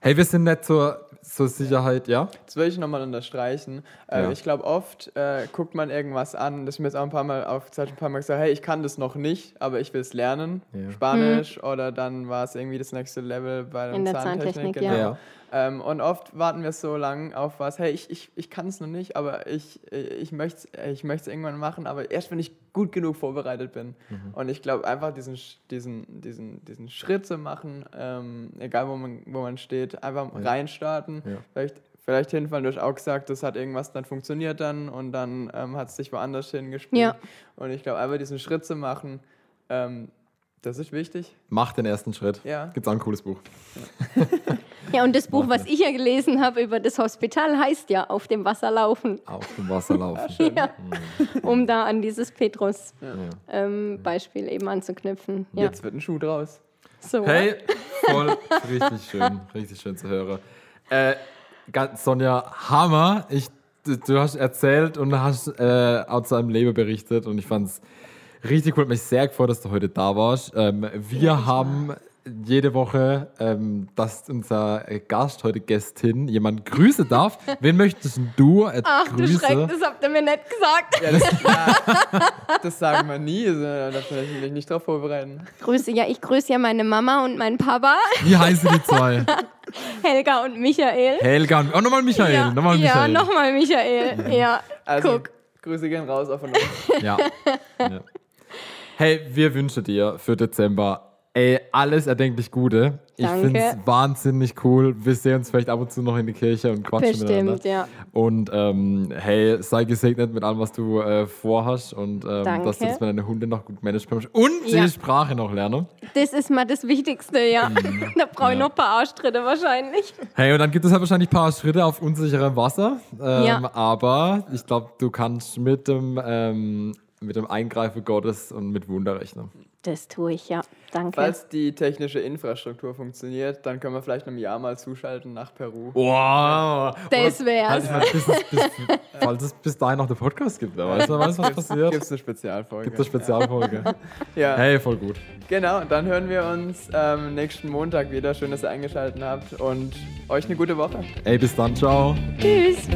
hey, wir sind nicht zur, zur Sicherheit, ja? Das will ich nochmal unterstreichen. Äh, Ja. Ich glaube, oft äh, guckt man irgendwas an, das ist mir jetzt auch ein paar Mal aufgezeigt, ein paar Mal gesagt, hey, ich kann das noch nicht, aber ich will es lernen. Ja. Spanisch oder dann war es irgendwie das nächste Level bei der In der Zahntechnik. Zahntechnik, genau. Ja. Ja. Ähm, und oft warten wir so lang auf was, hey, ich, ich, ich kann es noch nicht, aber ich, ich möchte es ich möcht's irgendwann machen, aber erst wenn ich gut genug vorbereitet bin. Mhm. Und ich glaube, einfach diesen, diesen, diesen, diesen Schritt zu machen, ähm, egal wo man, wo man steht, einfach reinstarten, Ja. vielleicht, vielleicht hinfallen. Du hast auch gesagt, das hat irgendwas dann funktioniert dann und dann ähm, hat es dich woanders hingespielt. Ja. Und ich glaube, einfach diesen Schritt zu machen, ähm, das ist wichtig. Mach den ersten Schritt. Ja. Gibt's auch ein cooles Buch. Ja, [LAUGHS] und das Buch, was ich ja gelesen habe über das Hospital, heißt ja Auf dem Wasser laufen, Auf dem Wasser laufen. [LAUGHS] ja. um da an dieses Ja. Petrus-Beispiel eben anzuknüpfen. Ja. Jetzt wird ein Schuh draus. So. Hey, voll richtig schön, richtig schön zu hören. Äh, ganz, Sonja, Hammer. Ich, du, hast erzählt und hast äh, aus deinem Leben berichtet und ich fand's richtig cool. Mich sehr gefreut, dass du heute da warst. Ähm, wir haben jede Woche, ähm, dass unser Gast heute Gästin jemand grüßen darf. [LAUGHS] Wen möchtest du äh, Ach du grüßen? Schreck, das habt ihr mir nicht gesagt. Ja, das, ja, [LAUGHS] das sagen wir nie. Also, da darf man sich nicht drauf vorbereiten. Grüße, ja, ich grüße ja meine Mama und meinen Papa, Wie heißen die zwei? [LAUGHS] Helga und Michael. Helga und oh, nochmal Michael. ja, nochmal ja, Michael. nochmal Michael. Ja, Also, guck. Grüße gehen raus auf uns. Ja. ja. Hey, wir wünschen dir für Dezember ey, alles erdenklich Gute. Ich finde es wahnsinnig cool. Wir sehen uns vielleicht ab und zu noch in die Kirche und quatschen Bestimmt, miteinander. ja. Und ähm, hey, sei gesegnet mit allem, was du äh, vorhast und ähm, dass du das mit deinen Hunden noch gut managst. Und Ja. die Sprache noch lernen. Das ist mal das Wichtigste, ja. Mhm. [LAUGHS] da brauche ich noch ein paar Arschtritte wahrscheinlich. Hey, und dann gibt es halt wahrscheinlich ein paar Schritte auf unsicherem Wasser. Ähm, Ja. Aber ich glaube, du kannst mit dem, ähm, mit dem Eingreifen Gottes und mit Wunder rechnen. Das tue ich, ja. Danke. Falls die technische Infrastruktur funktioniert, dann können wir vielleicht einem Jahr mal zuschalten nach Peru. Wow! Das Oder- wär's. Halt, mein, bis, es- bis, falls es bis dahin noch den Podcast gibt, wer weiß, wer weiß was passiert. Gibt es eine Spezialfolge? Gibt es Spezialfolge. Ja, Hey, voll gut. genau. Dann hören wir uns ähm, nächsten Montag wieder. Schön, dass ihr eingeschaltet habt und euch eine gute Woche. Ey, bis dann, ciao. Tschüss.